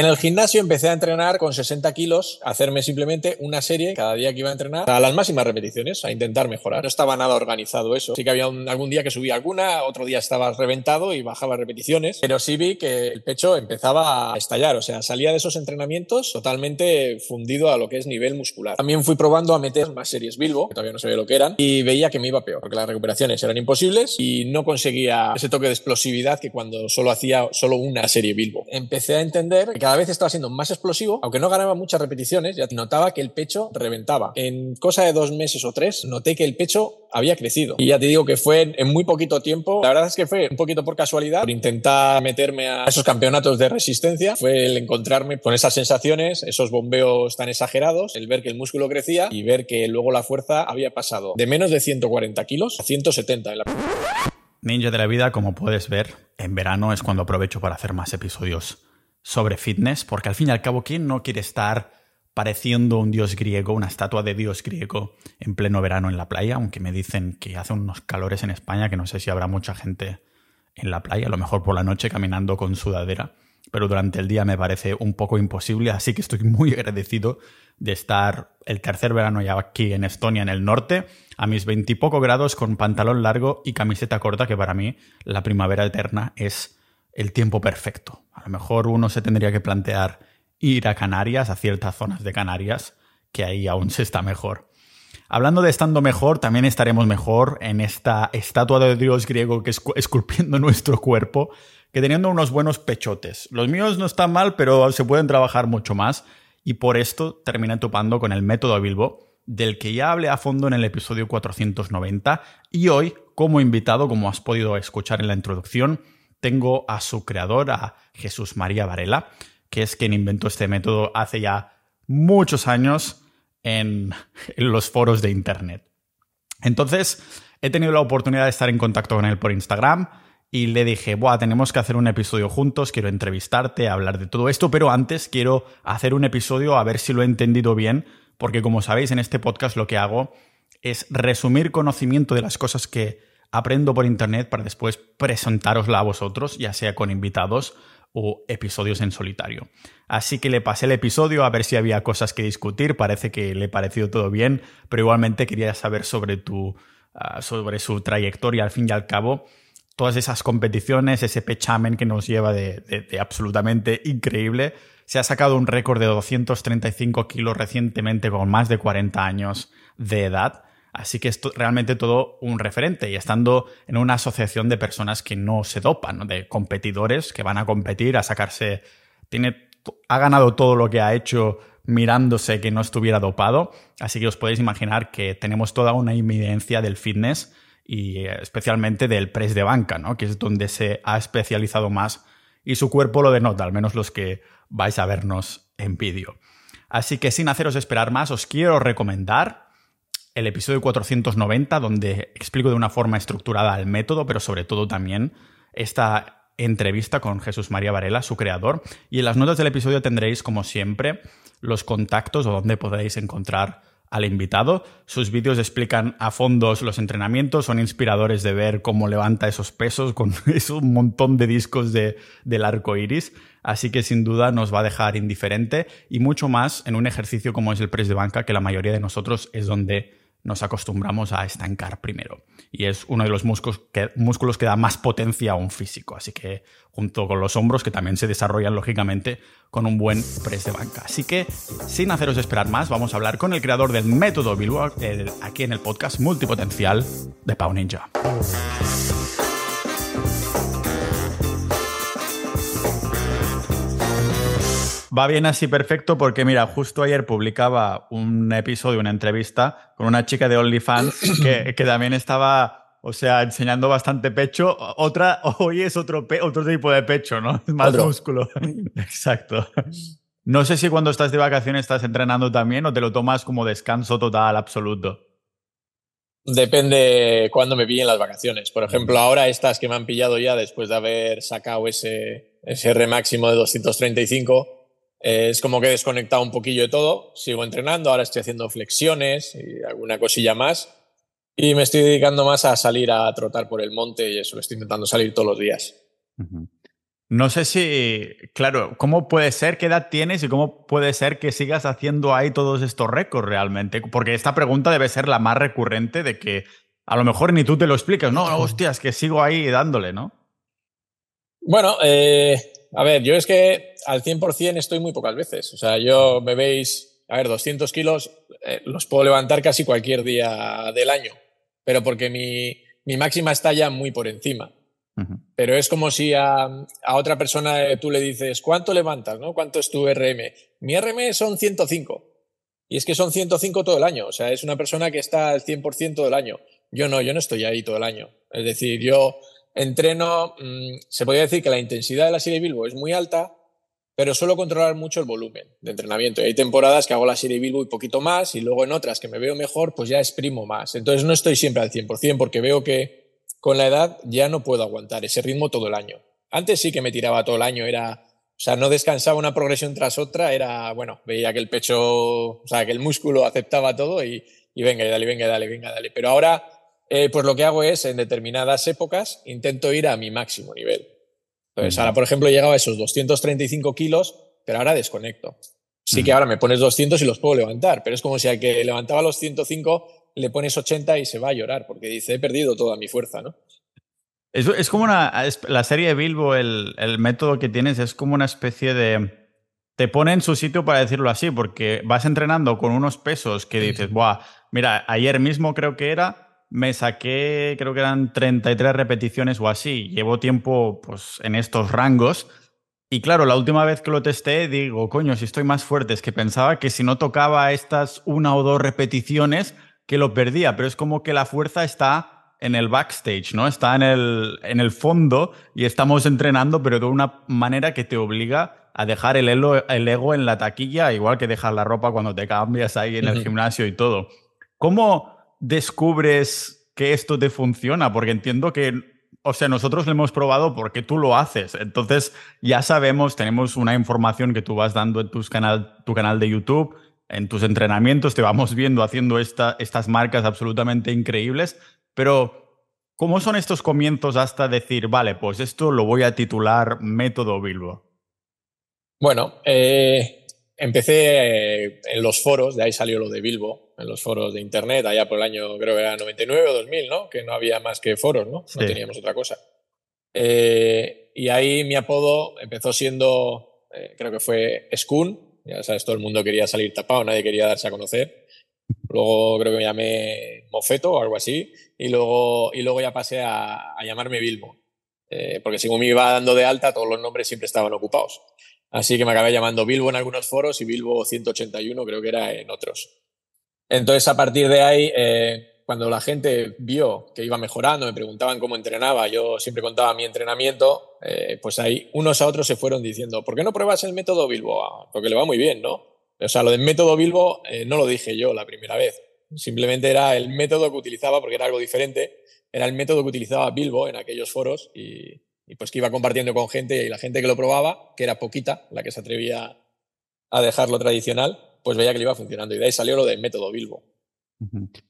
En el gimnasio empecé a entrenar con 60 kilos, a hacerme simplemente una serie cada día que iba a entrenar a las máximas repeticiones, a intentar mejorar. No estaba nada organizado eso. Sí que había algún día que subía alguna, otro día estaba reventado y bajaba repeticiones, pero sí vi que el pecho empezaba a estallar, o sea, salía de esos entrenamientos totalmente fundido a lo que es nivel muscular. También fui probando a meter más series Bilbo, que todavía no sabía lo que eran, y veía que me iba peor, porque las recuperaciones eran imposibles y no conseguía ese toque de explosividad que cuando solo hacía solo una serie Bilbo. Empecé a entender que cada vez estaba siendo más explosivo, aunque no ganaba muchas repeticiones, ya notaba que el pecho reventaba. En cosa de dos meses o tres, noté que el pecho había crecido. Y ya te digo que fue en muy poquito tiempo. La verdad es que fue un poquito por casualidad, por intentar meterme a esos campeonatos de resistencia. Fue el encontrarme con esas sensaciones, esos bombeos tan exagerados, el ver que el músculo crecía y ver que luego la fuerza había pasado de menos de 140 kilos a 170 en la... Ninja de la vida, como puedes ver, en verano es cuando aprovecho para hacer más episodios sobre fitness, porque al fin y al cabo, ¿quién no quiere estar pareciendo un dios griego, una estatua de dios griego en pleno verano en la playa? Aunque me dicen que hace unos calores en España que no sé si habrá mucha gente en la playa, a lo mejor por la noche caminando con sudadera, pero durante el día me parece un poco imposible, así que estoy muy agradecido de estar el tercer verano ya aquí en Estonia, en el norte, a mis veintipocos grados con pantalón largo y camiseta corta, que para mí la primavera eterna es el tiempo perfecto. A lo mejor uno se tendría que plantear ir a Canarias, a ciertas zonas de Canarias, que ahí aún se está mejor. Hablando de estando mejor, también estaremos mejor en esta estatua de dios griego que es esculpiendo nuestro cuerpo, que teniendo unos buenos pechotes. Los míos no están mal, pero se pueden trabajar mucho más, y por esto terminé topando con el método Bilbo, del que ya hablé a fondo en el episodio 490, y hoy, como invitado, como has podido escuchar en la introducción, tengo a su creador, a Jesús María Varela, que es quien inventó este método hace ya muchos años en, los foros de Internet. Entonces, he tenido la oportunidad de estar en contacto con él por Instagram y le dije, Buah, tenemos que hacer un episodio juntos, quiero entrevistarte, hablar de todo esto, pero antes quiero hacer un episodio a ver si lo he entendido bien, porque como sabéis, en este podcast lo que hago es resumir conocimiento de las cosas que aprendo por internet para después presentarosla a vosotros, ya sea con invitados o episodios en solitario. Así que le pasé el episodio a ver si había cosas que discutir, parece que le pareció todo bien, pero igualmente quería saber sobre tu ah, sobre su trayectoria al fin y al cabo, todas esas competiciones, ese pechamen que nos lleva de, de absolutamente increíble. Se ha sacado un récord de 235 kilos recientemente con más de 40 años de edad. Así que es realmente todo un referente y estando en una asociación de personas que no se dopan, de competidores que van a competir, a sacarse, tiene, ha ganado todo lo que ha hecho mirándose que no estuviera dopado, así que os podéis imaginar que tenemos toda una evidencia del fitness y eh, especialmente del press de banca, ¿no? que es donde se ha especializado más y su cuerpo lo denota, al menos los que vais a vernos en vídeo. Así que sin haceros esperar más, os quiero recomendar el episodio 490, donde explico de una forma estructurada el método, pero sobre todo también esta entrevista con Jesús María Varela, su creador. Y en las notas del episodio tendréis, como siempre, los contactos o donde podéis encontrar al invitado. Sus vídeos explican a fondo los entrenamientos, son inspiradores de ver cómo levanta esos pesos con un montón de discos de, del arco iris. Así que sin duda nos va a dejar indiferente y mucho más en un ejercicio como es el press de banca, que la mayoría de nosotros es donde nos acostumbramos a estancar primero. Y es uno de los músculos que, músculos que da más potencia a un físico. Así que junto con los hombros, que también se desarrollan lógicamente con un buen press de banca. Así que, sin haceros esperar más, vamos a hablar con el creador del método Bilbao aquí en el podcast multipotencial de Pau Ninja. Va bien así perfecto porque, mira, justo ayer publicaba un episodio, una entrevista con una chica de OnlyFans que, que también estaba, o sea, enseñando bastante pecho. Otra, hoy es otro, otro tipo de pecho, ¿no? Más músculo. Exacto. No sé si cuando estás de vacaciones estás entrenando también o te lo tomas como descanso total, absoluto. Depende cuándo me pillen las vacaciones. Por ejemplo, ahora estas que me han pillado ya después de haber sacado ese, ese R máximo de 235, es como que he desconectado un poquillo de todo. Sigo entrenando, ahora estoy haciendo flexiones y alguna cosilla más. Y me estoy dedicando más a salir a trotar por el monte y eso, estoy intentando salir todos los días. No sé si, claro, ¿cómo puede ser? ¿Qué edad tienes y cómo puede ser que sigas haciendo ahí todos estos récords realmente? Porque esta pregunta debe ser la más recurrente de que a lo mejor ni tú te lo explicas. No, no hostias, que sigo ahí dándole, ¿no? Bueno, eh, a ver, yo es que al 100% estoy muy pocas veces. O sea, yo me veis, a ver, 200 kilos eh, los puedo levantar casi cualquier día del año, pero porque mi, mi máxima está ya muy por encima. Pero es como si a, otra persona eh, tú le dices, ¿cuánto levantas? ¿no? ¿Cuánto es tu RM? Mi RM son 105. Y es que son 105 todo el año. O sea, es una persona que está al 100% del año. Yo no, yo no estoy ahí todo el año. Es decir, yo entreno, mm, se podría decir que la intensidad de la serie Bilbo es muy alta, pero suelo controlar mucho el volumen de entrenamiento. Y hay temporadas que hago la serie Bilbo y poquito más, y luego en otras que me veo mejor, pues ya exprimo más. Entonces no estoy siempre al 100% porque veo que con la edad ya no puedo aguantar ese ritmo todo el año. Antes sí que me tiraba todo el año, era, o sea, no descansaba una progresión tras otra, era, bueno, veía que el pecho, o sea, que el músculo aceptaba todo y, venga, y dale, venga, dale, venga, dale. Pero ahora, eh, pues lo que hago es, en determinadas épocas, intento ir a mi máximo nivel. Entonces, ahora, por ejemplo, he llegado a esos 235 kilos, pero ahora desconecto. Sí que ahora me pones 200 y los puedo levantar, pero es como si al que levantaba los 105 le pones 80 y se va a llorar porque dice, he perdido toda mi fuerza, ¿no? Es, es como una. la serie de Bilbo, el, el, método que tienes es como una especie de. Te pone en su sitio para decirlo así, porque vas entrenando con unos pesos que dices, Buah, mira, ayer mismo creo que era, me saqué, creo que eran 33 repeticiones o así. Llevo tiempo pues, en estos rangos. Y claro, la última vez que lo testé, digo, coño, si estoy más fuerte, es que pensaba que si no tocaba estas una o dos repeticiones, que lo perdía, pero es como que la fuerza está en el backstage, ¿no? Está en el, en el fondo y estamos entrenando, pero de una manera que te obliga a dejar el, el ego en la taquilla, igual que dejar la ropa cuando te cambias ahí en el gimnasio y todo. ¿Cómo descubres que esto te funciona? Porque entiendo que, o sea, nosotros lo hemos probado porque tú lo haces. Entonces, ya sabemos, tenemos una información que tú vas dando en tus canal, tu canal de YouTube en tus entrenamientos te vamos viendo haciendo esta, estas marcas absolutamente increíbles, pero ¿cómo son estos comienzos hasta decir, vale, pues esto lo voy a titular Método Bilbo? Bueno, eh, empecé eh, en los foros, de ahí salió lo de Bilbo, en los foros de Internet, allá por el año, creo que era 99 o 2000, ¿no? Que no había más que foros, ¿no? No teníamos otra cosa. Eh, y ahí mi apodo empezó siendo, creo que fue Skun, ya sabes, todo el mundo quería salir tapado, nadie quería darse a conocer. Luego creo que me llamé Mofeto o algo así. Y luego, y luego ya pasé a, llamarme Bilbo. Eh, porque según me iba dando de alta, todos los nombres siempre estaban ocupados. Así que me acabé llamando Bilbo en algunos foros y Bilbo 181 creo que era en otros. Entonces, a partir de ahí, eh, cuando la gente vio que iba mejorando, me preguntaban cómo entrenaba, yo siempre contaba mi entrenamiento, eh, pues ahí unos a otros se fueron diciendo, ¿por qué no pruebas el método Bilbo? Ah, porque le va muy bien, ¿no? O sea, lo del método Bilbo eh, no lo dije yo la primera vez, simplemente era el método que utilizaba, porque era algo diferente, era el método que utilizaba Bilbo en aquellos foros y, y pues que iba compartiendo con gente y la gente que lo probaba, que era poquita, la que se atrevía a dejarlo tradicional, pues veía que le iba funcionando y de ahí salió lo del método Bilbo.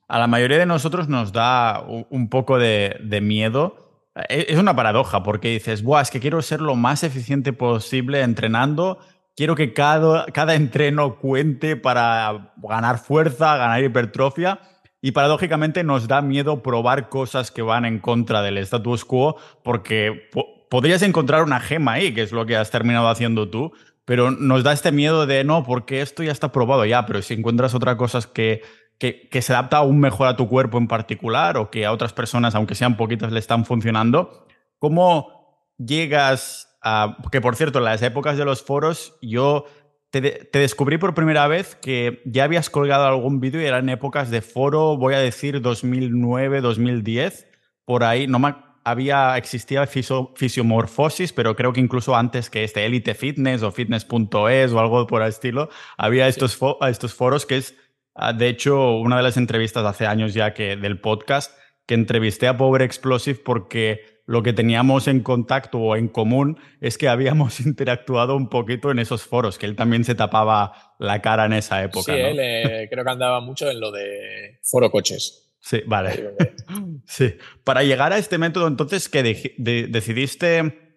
A la mayoría de nosotros nos da un poco de, miedo. E, es una paradoja porque dices, Buah, es que quiero ser lo más eficiente posible entrenando, quiero que cada, cada entreno cuente para ganar fuerza, ganar hipertrofia. Y paradójicamente nos da miedo probar cosas que van en contra del status quo porque podrías encontrar una gema ahí, que es lo que has terminado haciendo tú, pero nos da este miedo de no, porque esto ya está probado ya, pero si encuentras otras cosas que que, se adapta aún mejor a tu cuerpo en particular o que a otras personas, aunque sean poquitas, le están funcionando. ¿Cómo llegas a... Que por cierto, en las épocas de los foros yo te, descubrí por primera vez que ya habías colgado algún vídeo y eran épocas de foro, voy a decir 2009, 2010, por ahí. No me, había, existía fisiomorfosis, pero creo que incluso antes que este Elite Fitness o Fitness.es o algo por el estilo, había estos, estos foros que es Ah, de hecho, una de las entrevistas hace años ya que del podcast, que entrevisté a Pobre Explosive porque lo que teníamos en contacto o en común es que habíamos interactuado un poquito en esos foros, que él también se tapaba la cara en esa época. Sí, él eh, creo que andaba mucho en lo de foro coches. Sí, vale. Sí. Para llegar a este método, entonces, que decidiste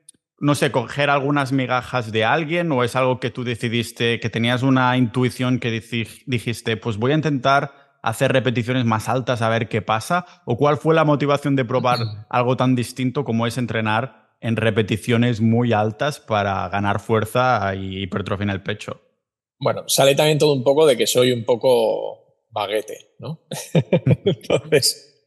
no sé, coger algunas migajas de alguien o es algo que tú decidiste, que tenías una intuición que dijiste, pues voy a intentar hacer repeticiones más altas a ver qué pasa? ¿O cuál fue la motivación de probar algo tan distinto como es entrenar en repeticiones muy altas para ganar fuerza y hipertrofia en el pecho? Bueno, sale también todo un poco de que soy un poco baguete, ¿no? Entonces,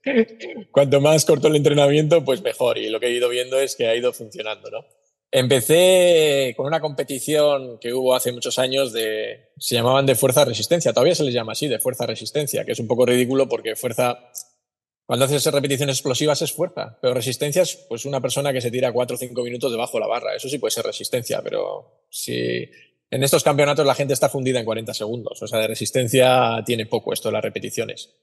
cuanto más corto el entrenamiento, pues mejor. Y lo que he ido viendo es que ha ido funcionando, ¿no? Empecé con una competición que hubo hace muchos años de, se llamaban de fuerza resistencia, todavía se les llama así, de fuerza resistencia, que es un poco ridículo porque fuerza, cuando haces repeticiones explosivas es fuerza, pero resistencia es pues una persona que se tira 4 o 5 minutos debajo de la barra, eso sí puede ser resistencia, pero si en estos campeonatos la gente está fundida en 40 segundos, o sea, de resistencia tiene poco esto las repeticiones.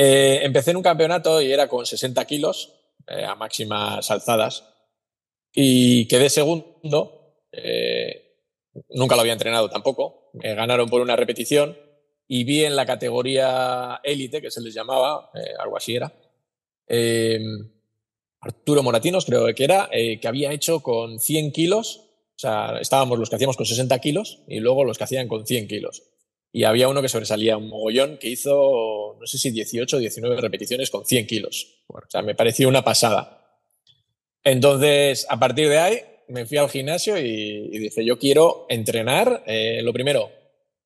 Eh, empecé en un campeonato y era con 60 kilos eh, a máximas alzadas y quedé segundo. Eh, nunca lo había entrenado tampoco. Me ganaron por una repetición y vi en la categoría élite, que se les llamaba, algo así era, Arturo Moratinos, creo que era, que había hecho con 100 kilos. O sea, estábamos los que hacíamos con 60 kilos y luego los que hacían con 100 kilos. Y había uno que sobresalía un mogollón que hizo, no sé si 18 o 19 repeticiones con 100 kilos. O sea, me pareció una pasada. Entonces, a partir de ahí, me fui al gimnasio y, dije, yo quiero entrenar, eh, lo primero,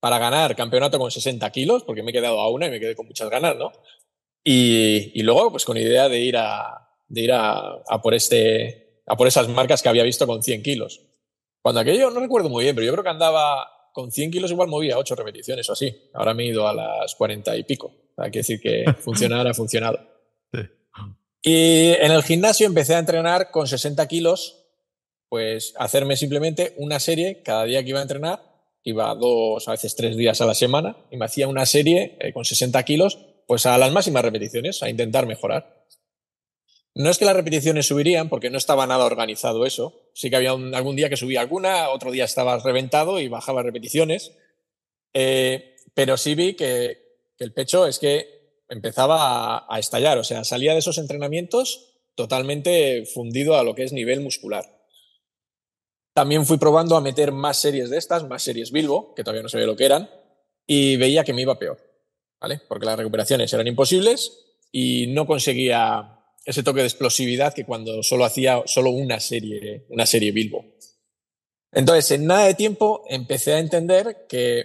para ganar campeonato con 60 kilos, porque me he quedado a una y me quedé con muchas ganas, ¿no? Y, luego, pues con idea de ir a, de ir a, por este, a por esas marcas que había visto con 100 kilos. Cuando aquello, no recuerdo muy bien, pero yo creo que andaba con 100 kilos igual movía 8 repeticiones o así. Ahora me he ido a las 40 y pico. Hay que decir que funcionar ha funcionado. Sí. Y en el gimnasio empecé a entrenar con 60 kilos, pues hacerme simplemente una serie cada día que iba a entrenar, iba dos, a veces tres días a la semana, y me hacía una serie eh, con 60 kilos, pues a las máximas repeticiones, a intentar mejorar. No es que las repeticiones subirían, porque no estaba nada organizado eso. Sí que había algún día que subía alguna, otro día estaba reventado y bajaba repeticiones. Eh, pero sí vi que, que el pecho es que empezaba a, estallar, o sea, salía de esos entrenamientos totalmente fundido a lo que es nivel muscular. También fui probando a meter más series de estas, más series Bilbo, que todavía no sabía lo que eran, y veía que me iba peor, ¿vale? Porque las recuperaciones eran imposibles y no conseguía ese toque de explosividad que cuando solo hacía solo una serie, una serie Bilbo. Entonces, en nada de tiempo empecé a entender que,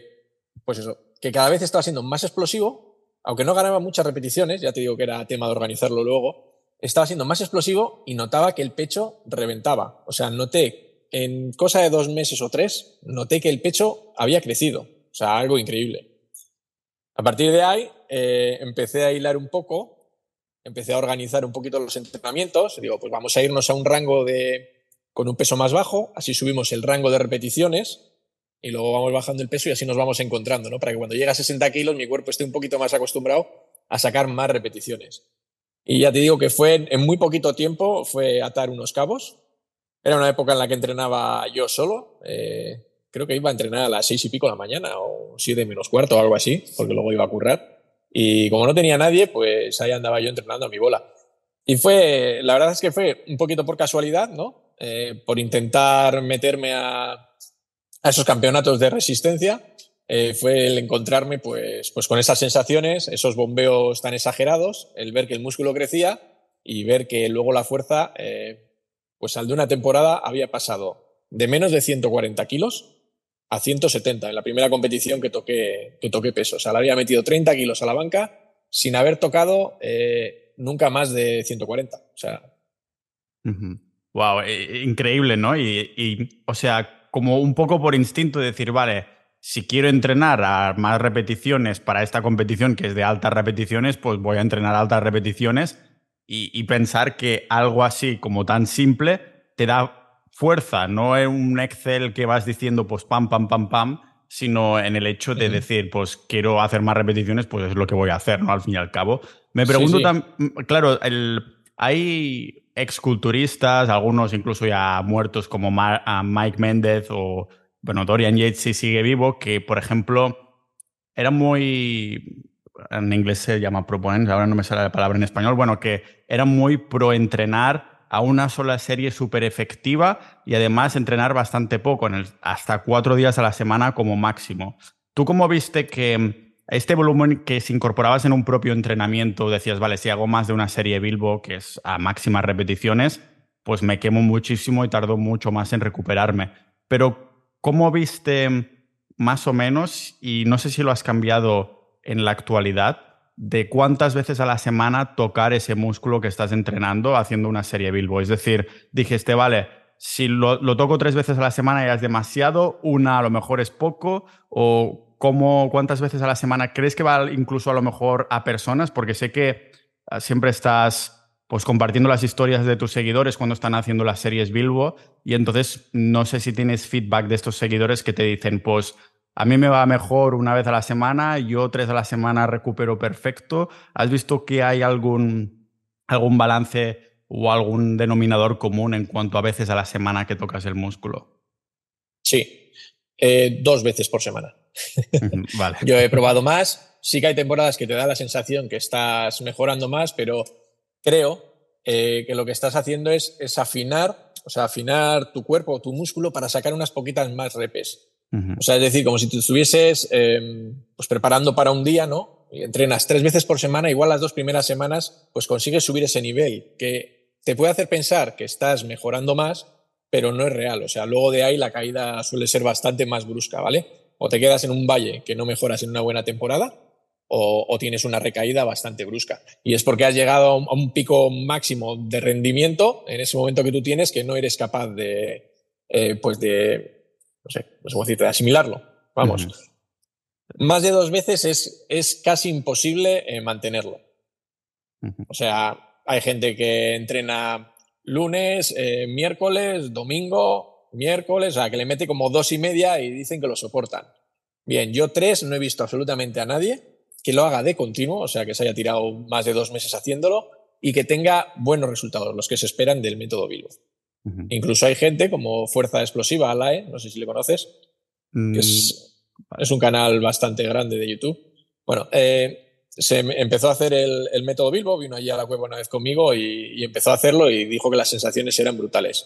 pues eso, que cada vez estaba siendo más explosivo aunque no ganaba muchas repeticiones, ya te digo que era tema de organizarlo luego, estaba siendo más explosivo y notaba que el pecho reventaba. O sea, noté en cosa de dos meses o tres, noté que el pecho había crecido. O sea, algo increíble. A partir de ahí, eh, empecé a hilar un poco, empecé a organizar un poquito los entrenamientos. Digo, pues vamos a irnos a un rango de, con un peso más bajo, así subimos el rango de repeticiones y luego vamos bajando el peso y así nos vamos encontrando, ¿no? Para que cuando llegue a 60 kilos mi cuerpo esté un poquito más acostumbrado a sacar más repeticiones. Y ya te digo que fue en muy poquito tiempo, fue atar unos cabos. Era una época en la que entrenaba yo solo. Eh, creo que iba a entrenar a las seis y pico de la mañana o siete menos cuarto o algo así, porque luego iba a currar. Y como no tenía nadie, pues ahí andaba yo entrenando a mi bola. Y fue, la verdad es que fue un poquito por casualidad, ¿no? Eh, por intentar meterme a, esos campeonatos de resistencia eh, fue el encontrarme pues, pues con esas sensaciones, esos bombeos tan exagerados, el ver que el músculo crecía y ver que luego la fuerza, eh, pues al de una temporada había pasado de menos de 140 kilos a 170 en la primera competición que toqué, que toqué peso. O sea, le había metido 30 kilos a la banca sin haber tocado eh, nunca más de 140. O sea. Wow, increíble, ¿no? Y, y, o sea, como un poco por instinto decir, vale, si quiero entrenar a más repeticiones para esta competición que es de altas repeticiones, pues voy a entrenar altas repeticiones y, pensar que algo así como tan simple te da fuerza, no en un Excel que vas diciendo pues pam, pam, pam, pam, sino en el hecho de decir, pues quiero hacer más repeticiones, pues es lo que voy a hacer, ¿no? Al fin y al cabo. Me pregunto también, claro, el, hay exculturistas, algunos incluso ya muertos como Mike Méndez o, bueno, Dorian Yates si sigue vivo, que por ejemplo era muy, en inglés se llama proponente, ahora no me sale la palabra en español, bueno, que era muy pro entrenar a una sola serie súper efectiva y además entrenar bastante poco, en hasta cuatro días a la semana como máximo. ¿Tú cómo viste que este volumen que se incorporabas en un propio entrenamiento, decías, vale, si hago más de una serie Bilbo, que es a máximas repeticiones, pues me quemo muchísimo y tardo mucho más en recuperarme. Pero, ¿cómo viste más o menos, y no sé si lo has cambiado en la actualidad, de cuántas veces a la semana tocar ese músculo que estás entrenando haciendo una serie Bilbo? Es decir, dijiste, vale, si lo, lo toco tres veces a la semana ya es demasiado, una a lo mejor es poco, o ¿cómo, ¿cuántas veces a la semana crees que va incluso a lo mejor a personas? Porque sé que ah, siempre estás pues compartiendo las historias de tus seguidores cuando están haciendo las series Bilbo y entonces no sé si tienes feedback de estos seguidores que te dicen, pues a mí me va mejor una vez a la semana, yo tres a la semana recupero perfecto. ¿Has visto que hay algún, algún balance o algún denominador común en cuanto a veces a la semana que tocas el músculo? Sí, eh, dos veces por semana. vale. Yo he probado más. Sí que hay temporadas que te da la sensación que estás mejorando más, pero creo eh, que lo que estás haciendo es, es, afinar, o sea, afinar tu cuerpo, tu músculo para sacar unas poquitas más repes. O sea, es decir, como si tú estuvieses em, pues preparando para un día, ¿no? Y entrenas tres veces por semana, igual las dos primeras semanas, pues consigues subir ese nivel que te puede hacer pensar que estás mejorando más, pero no es real. O sea, luego de ahí la caída suele ser bastante más brusca, ¿vale? o te quedas en un valle que no mejoras en una buena temporada, o, tienes una recaída bastante brusca. Y es porque has llegado a un, pico máximo de rendimiento en ese momento que tú tienes que no eres capaz de, eh, pues de, no sé, no sé cómo decirte, asimilarlo. Vamos. Más de dos veces es, es casi imposible eh, mantenerlo. O sea, hay gente que entrena lunes, eh, miércoles, domingo, miércoles, o sea, que le mete como dos y media y dicen que lo soportan. Bien, yo tres no he visto absolutamente a nadie que lo haga de continuo, o sea, que se haya tirado más de dos meses haciéndolo y que tenga buenos resultados, los que se esperan del método Bilbo. Incluso hay gente como Fuerza Explosiva, Alae, no sé si le conoces, que es, mm, un canal bastante grande de YouTube. Bueno, eh, se empezó a hacer el, método Bilbo, vino allí a la cueva una vez conmigo y, empezó a hacerlo y dijo que las sensaciones eran brutales.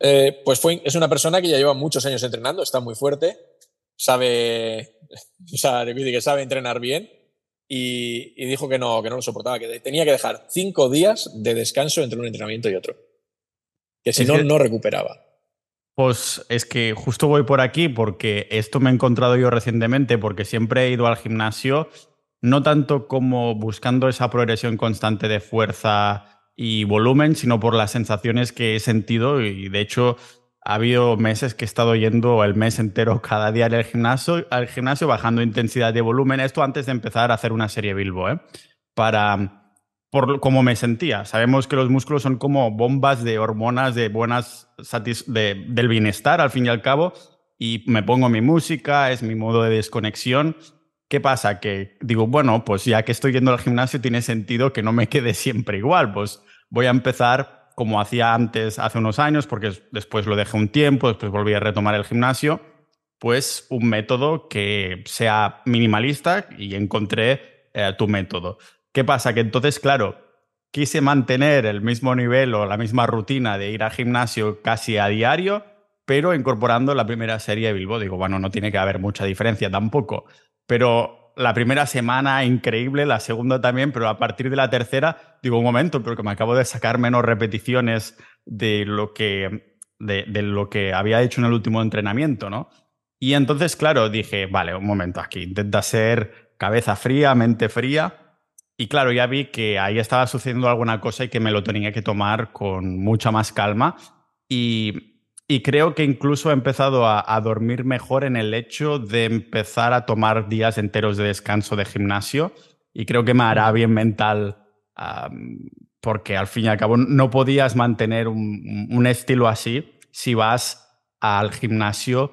Eh, pues fue, es una persona que ya lleva muchos años entrenando, está muy fuerte, sabe, o sea, que sabe entrenar bien y, dijo que no, que no lo soportaba, que tenía que dejar cinco días de descanso entre un entrenamiento y otro, que si no, no recuperaba. Pues es que justo voy por aquí porque esto me he encontrado yo recientemente porque siempre he ido al gimnasio, no tanto como buscando esa progresión constante de fuerza y volumen, sino por las sensaciones que he sentido y de hecho ha habido meses que he estado yendo el mes entero cada día al gimnasio, al gimnasio bajando intensidad de volumen, esto antes de empezar a hacer una serie Bilbo, ¿eh? para por cómo me sentía. Sabemos que los músculos son como bombas de hormonas de buenas de, del bienestar al fin y al cabo y me pongo mi música, es mi modo de desconexión ¿Qué pasa? Que digo, bueno, pues ya que estoy yendo al gimnasio, tiene sentido que no me quede siempre igual. Pues voy a empezar como hacía antes, hace unos años, porque después lo dejé un tiempo, después volví a retomar el gimnasio, pues un método que sea minimalista y encontré eh, tu método. ¿Qué pasa? Que entonces, claro, quise mantener el mismo nivel o la misma rutina de ir al gimnasio casi a diario, pero incorporando la primera serie de Bilbo. Digo, bueno, no tiene que haber mucha diferencia tampoco pero la primera semana increíble, la segunda también, pero a partir de la tercera, digo, un momento, pero que me acabo de sacar menos repeticiones de lo que, de, lo que había hecho en el último entrenamiento, ¿no? Y entonces, claro, dije, vale, un momento aquí, intenta ser cabeza fría, mente fría. Y claro, ya vi que ahí estaba sucediendo alguna cosa y que me lo tenía que tomar con mucha más calma. Y y creo que incluso he empezado a, dormir mejor en el hecho de empezar a tomar días enteros de descanso de gimnasio. Y creo que me hará bien mental, porque al fin y al cabo no podías mantener un, estilo así si vas al gimnasio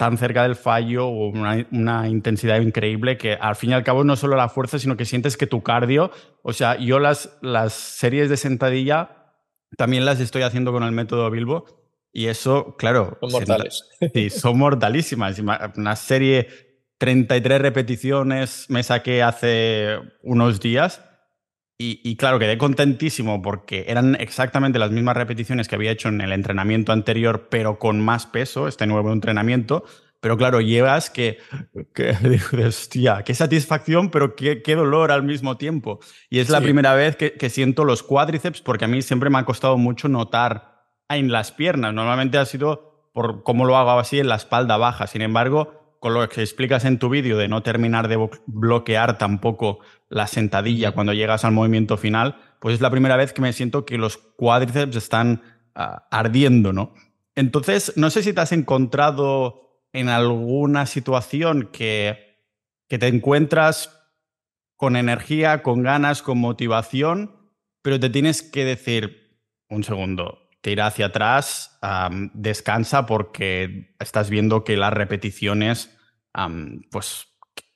tan cerca del fallo o una, una, intensidad increíble que al fin y al cabo no solo la fuerza, sino que sientes que tu cardio, o sea, yo las, las series de sentadilla también las estoy haciendo con el método Bilbo y eso, claro. Son mortales. Sí, son mortalísimas. Una serie, 33 repeticiones, me saqué hace unos días. Y, claro, quedé contentísimo porque eran exactamente las mismas repeticiones que había hecho en el entrenamiento anterior, pero con más peso, este nuevo entrenamiento. Pero claro, llevas que, que hostia, qué satisfacción, pero qué, qué, dolor al mismo tiempo. Y es la primera vez que, que, siento los cuádriceps, porque a mí siempre me ha costado mucho notar en las piernas. Normalmente ha sido por cómo lo hago así en la espalda baja. Sin embargo, con lo que explicas en tu vídeo de no terminar de bloquear tampoco la sentadilla cuando llegas al movimiento final, pues es la primera vez que me siento que los cuádriceps están ah, ardiendo, ¿no? Entonces, no sé si te has encontrado en alguna situación que, que te encuentras con energía, con ganas, con motivación, pero te tienes que decir, un segundo, tira hacia atrás, descansa porque estás viendo que las repeticiones, pues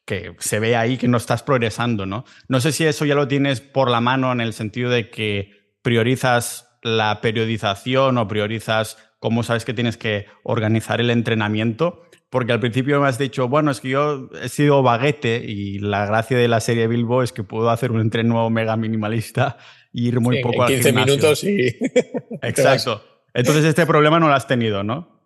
que se ve ahí que no estás progresando, ¿no? No sé si eso ya lo tienes por la mano en el sentido de que priorizas la periodización o priorizas cómo sabes que tienes que organizar el entrenamiento, porque al principio me has dicho, bueno, es que yo he sido baguete y la gracia de la serie Bilbo es que puedo hacer un entreno mega minimalista ir muy poco en 15 minutos y. Exacto. Entonces, este problema no lo has tenido, ¿no?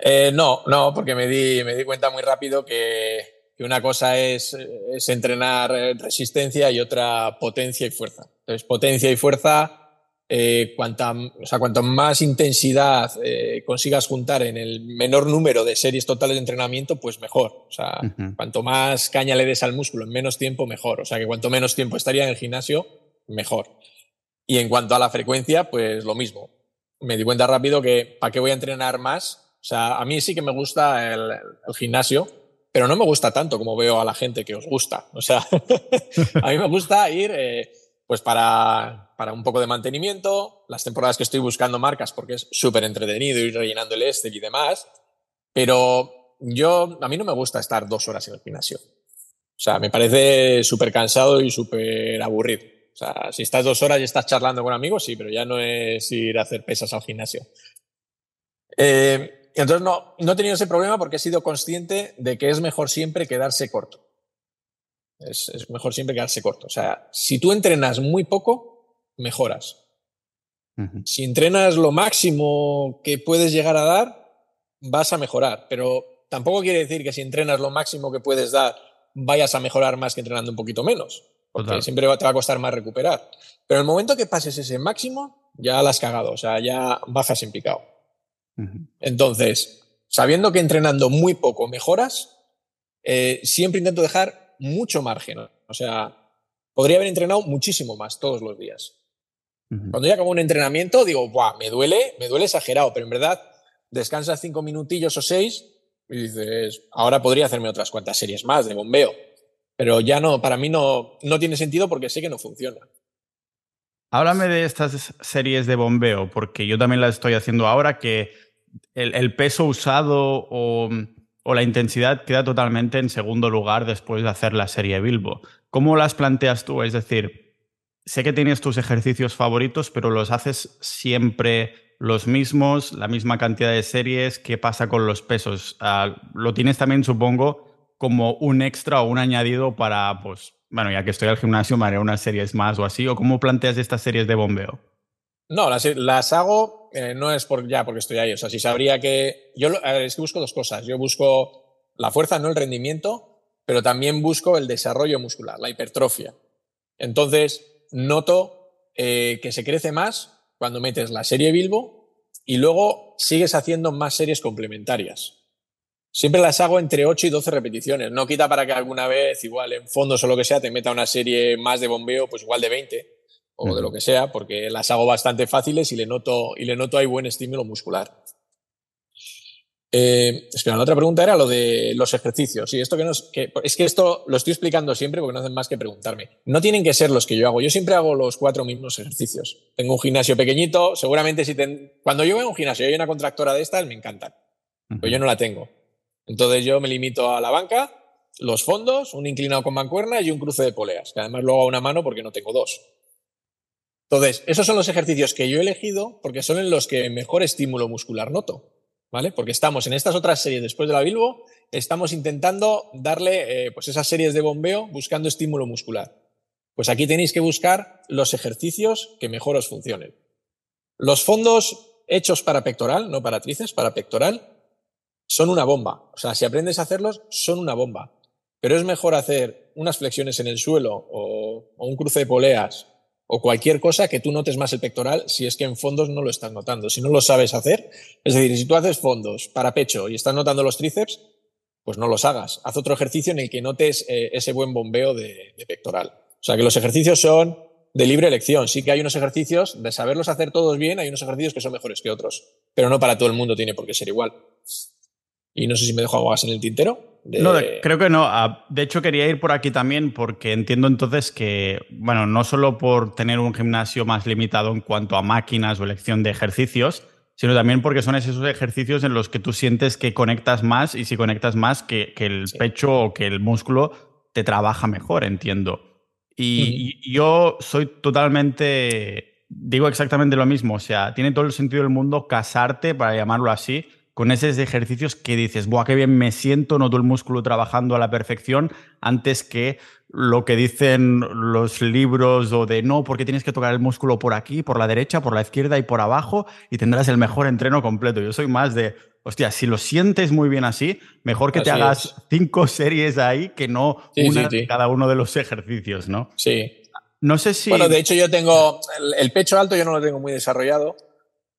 Eh, no, no, porque me di, me di cuenta muy rápido que, una cosa es, es, entrenar resistencia y otra potencia y fuerza. Entonces, potencia y fuerza, eh, cuanta, o sea, cuanto más intensidad eh, consigas juntar en el menor número de series totales de entrenamiento, pues mejor. O sea, cuanto más caña le des al músculo en menos tiempo, mejor. O sea, que cuanto menos tiempo estaría en el gimnasio, mejor. Y en cuanto a la frecuencia, pues lo mismo. Me di cuenta rápido que ¿para qué voy a entrenar más? O sea, a mí sí que me gusta el, gimnasio, pero no me gusta tanto como veo a la gente que os gusta. O sea, a mí me gusta ir eh, pues para, para un poco de mantenimiento, las temporadas que estoy buscando marcas porque es súper entretenido ir rellenando el Excel y demás, pero yo, a mí no me gusta estar dos horas en el gimnasio. O sea, me parece súper cansado y súper aburrido. O sea, si estás dos horas y estás charlando con amigos, sí, pero ya no es ir a hacer pesas al gimnasio. Eh, entonces no, no he tenido ese problema porque he sido consciente de que es mejor siempre quedarse corto. Es, es mejor siempre quedarse corto. O sea, si tú entrenas muy poco, mejoras. Si entrenas lo máximo que puedes llegar a dar, vas a mejorar. Pero tampoco quiere decir que si entrenas lo máximo que puedes dar, vayas a mejorar más que entrenando un poquito menos porque siempre te va a costar más recuperar. Pero en el momento que pases ese máximo, ya la has cagado, o sea, ya bajas en picado. Entonces, sabiendo que entrenando muy poco mejoras, eh, siempre intento dejar mucho margen. O sea, podría haber entrenado muchísimo más todos los días. Cuando ya acabo un entrenamiento, digo, Buah, me duele, me duele exagerado, pero en verdad descansas cinco minutillos o seis y dices, ahora podría hacerme otras cuantas series más de bombeo. Pero ya no, para mí no, no tiene sentido porque sé que no funciona. Háblame de estas series de bombeo, porque yo también las estoy haciendo ahora, que el, peso usado o, o, la intensidad queda totalmente en segundo lugar después de hacer la serie Bilbo. ¿Cómo las planteas tú? Es decir, sé que tienes tus ejercicios favoritos, pero los haces siempre los mismos, la misma cantidad de series. ¿Qué pasa con los pesos? Ah, lo tienes también, supongo, como un extra o un añadido para, pues, bueno, ya que estoy al gimnasio, me haré unas series más o así? ¿O cómo planteas estas series de bombeo? No, las, las hago, eh, no es por, ya porque estoy ahí. O sea, si sabría que. Yo es que busco dos cosas. Yo busco la fuerza, no el rendimiento, pero también busco el desarrollo muscular, la hipertrofia. Entonces, noto eh, que se crece más cuando metes la serie Bilbo y luego sigues haciendo más series complementarias. Siempre las hago entre 8 y 12 repeticiones. No quita para que alguna vez, igual en fondos o lo que sea, te meta una serie más de bombeo, pues igual de 20 o de lo que sea, porque las hago bastante fáciles y le noto, y le noto hay buen estímulo muscular. Eh, espera, la otra pregunta era lo de los ejercicios. Sí, esto que, es que esto lo estoy explicando siempre porque no hacen más que preguntarme. No tienen que ser los que yo hago. Yo siempre hago los cuatro mismos ejercicios. Tengo un gimnasio pequeñito. Seguramente si cuando yo veo un gimnasio y hay una contractora de estas, me encantan. Pero yo no la tengo. Entonces yo me limito a la banca, los fondos, un inclinado con mancuerna y un cruce de poleas, que además lo hago a una mano porque no tengo dos. Entonces, esos son los ejercicios que yo he elegido porque son en los que mejor estímulo muscular noto, ¿vale? Porque estamos en estas otras series después de la Bilbo, estamos intentando darle eh, pues esas series de bombeo buscando estímulo muscular. Pues aquí tenéis que buscar los ejercicios que mejor os funcionen. Los fondos hechos para pectoral, no para tríceps, para pectoral, son una bomba. O sea, si aprendes a hacerlos, son una bomba. Pero es mejor hacer unas flexiones en el suelo o, un cruce de poleas o cualquier cosa que tú notes más el pectoral si es que en fondos no lo estás notando. Si no lo sabes hacer, es decir, si tú haces fondos para pecho y estás notando los tríceps, pues no los hagas. Haz otro ejercicio en el que notes eh, ese buen bombeo de, de pectoral. O sea, que los ejercicios son de libre elección. Sí que hay unos ejercicios, de saberlos hacer todos bien, hay unos ejercicios que son mejores que otros, pero no para todo el mundo tiene por qué ser igual. Y no sé si me dejo algo más en el tintero. No, creo que no. Ah, de hecho, quería ir por aquí también porque entiendo entonces que, bueno, no solo por tener un gimnasio más limitado en cuanto a máquinas o elección de ejercicios, sino también porque son esos ejercicios en los que tú sientes que conectas más y si conectas más que, el pecho o que el músculo te trabaja mejor, entiendo. y, yo soy totalmente, digo exactamente lo mismo, o sea, tiene todo el sentido del mundo casarte, para llamarlo así, con esos ejercicios que dices, ¡buah, qué bien me siento! Noto el músculo trabajando a la perfección, antes que lo que dicen los libros o de no, porque tienes que tocar el músculo por aquí, por la derecha, por la izquierda y por abajo y tendrás el mejor entreno completo. Yo soy más de, hostia, si lo sientes muy bien así, mejor que te hagas cinco series ahí que no una cada uno de los ejercicios, ¿no? Sí. No sé si. Bueno, de hecho, yo tengo el pecho alto, yo no lo tengo muy desarrollado.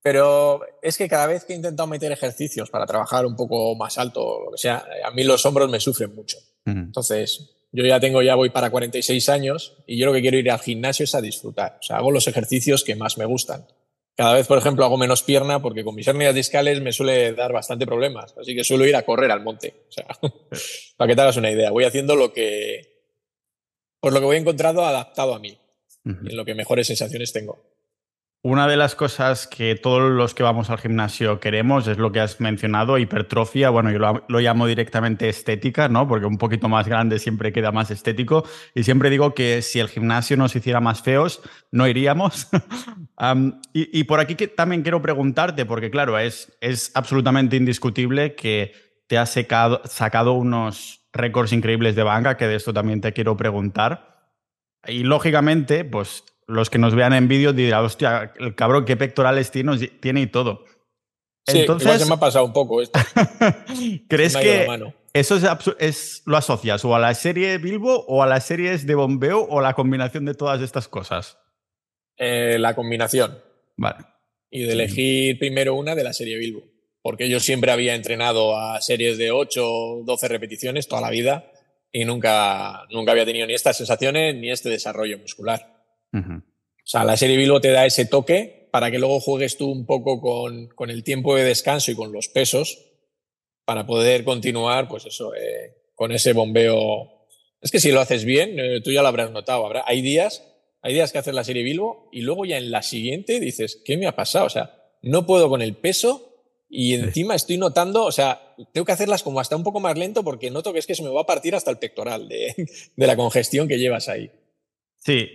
Pero es que cada vez que he intentado meter ejercicios para trabajar un poco más alto, o lo que sea, a mí los hombros me sufren mucho. Entonces, yo ya tengo, ya voy para 46 años y yo lo que quiero ir al gimnasio es a disfrutar. O sea, hago los ejercicios que más me gustan. Cada vez, por ejemplo, hago menos pierna porque con mis hernias discales me suele dar bastante problemas. Así que suelo ir a correr al monte. O sea, para que te hagas una idea. Voy haciendo lo que, por lo que voy encontrando adaptado a mí. En lo que mejores sensaciones tengo. Una de las cosas que todos los que vamos al gimnasio queremos es lo que has mencionado, hipertrofia. Bueno, yo lo, llamo directamente estética, ¿no? Porque un poquito más grande siempre queda más estético. Y siempre digo que si el gimnasio nos hiciera más feos, no iríamos. y, por aquí también quiero preguntarte, porque claro, es, es absolutamente indiscutible que te has sacado unos récords increíbles de banca, que de esto también te quiero preguntar. Y lógicamente, pues los que nos vean en vídeo dirán, hostia, el cabrón, qué pectorales tiene, tiene y todo. Sí, Entonces, se me ha pasado un poco esto. ¿Crees que eso es, lo asocias o a la serie Bilbo o a las series de bombeo o a la combinación de todas estas cosas? Eh, la combinación. Vale. Y de elegir primero una de la serie Bilbo. Porque yo siempre había entrenado a series de 8 o 12 repeticiones toda la vida y nunca, nunca había tenido ni estas sensaciones ni este desarrollo muscular. O sea, la serie Bilbo te da ese toque para que luego juegues tú un poco con, el tiempo de descanso y con los pesos para poder continuar, pues eso, eh, con ese bombeo. Es que si lo haces bien, eh, tú ya lo habrás notado. Habrá, hay días, hay días que haces la serie Bilbo y luego ya en la siguiente dices, ¿qué me ha pasado? O sea, no puedo con el peso y encima estoy notando, o sea, tengo que hacerlas como hasta un poco más lento porque noto que es que se me va a partir hasta el pectoral de, de la congestión que llevas ahí. Sí,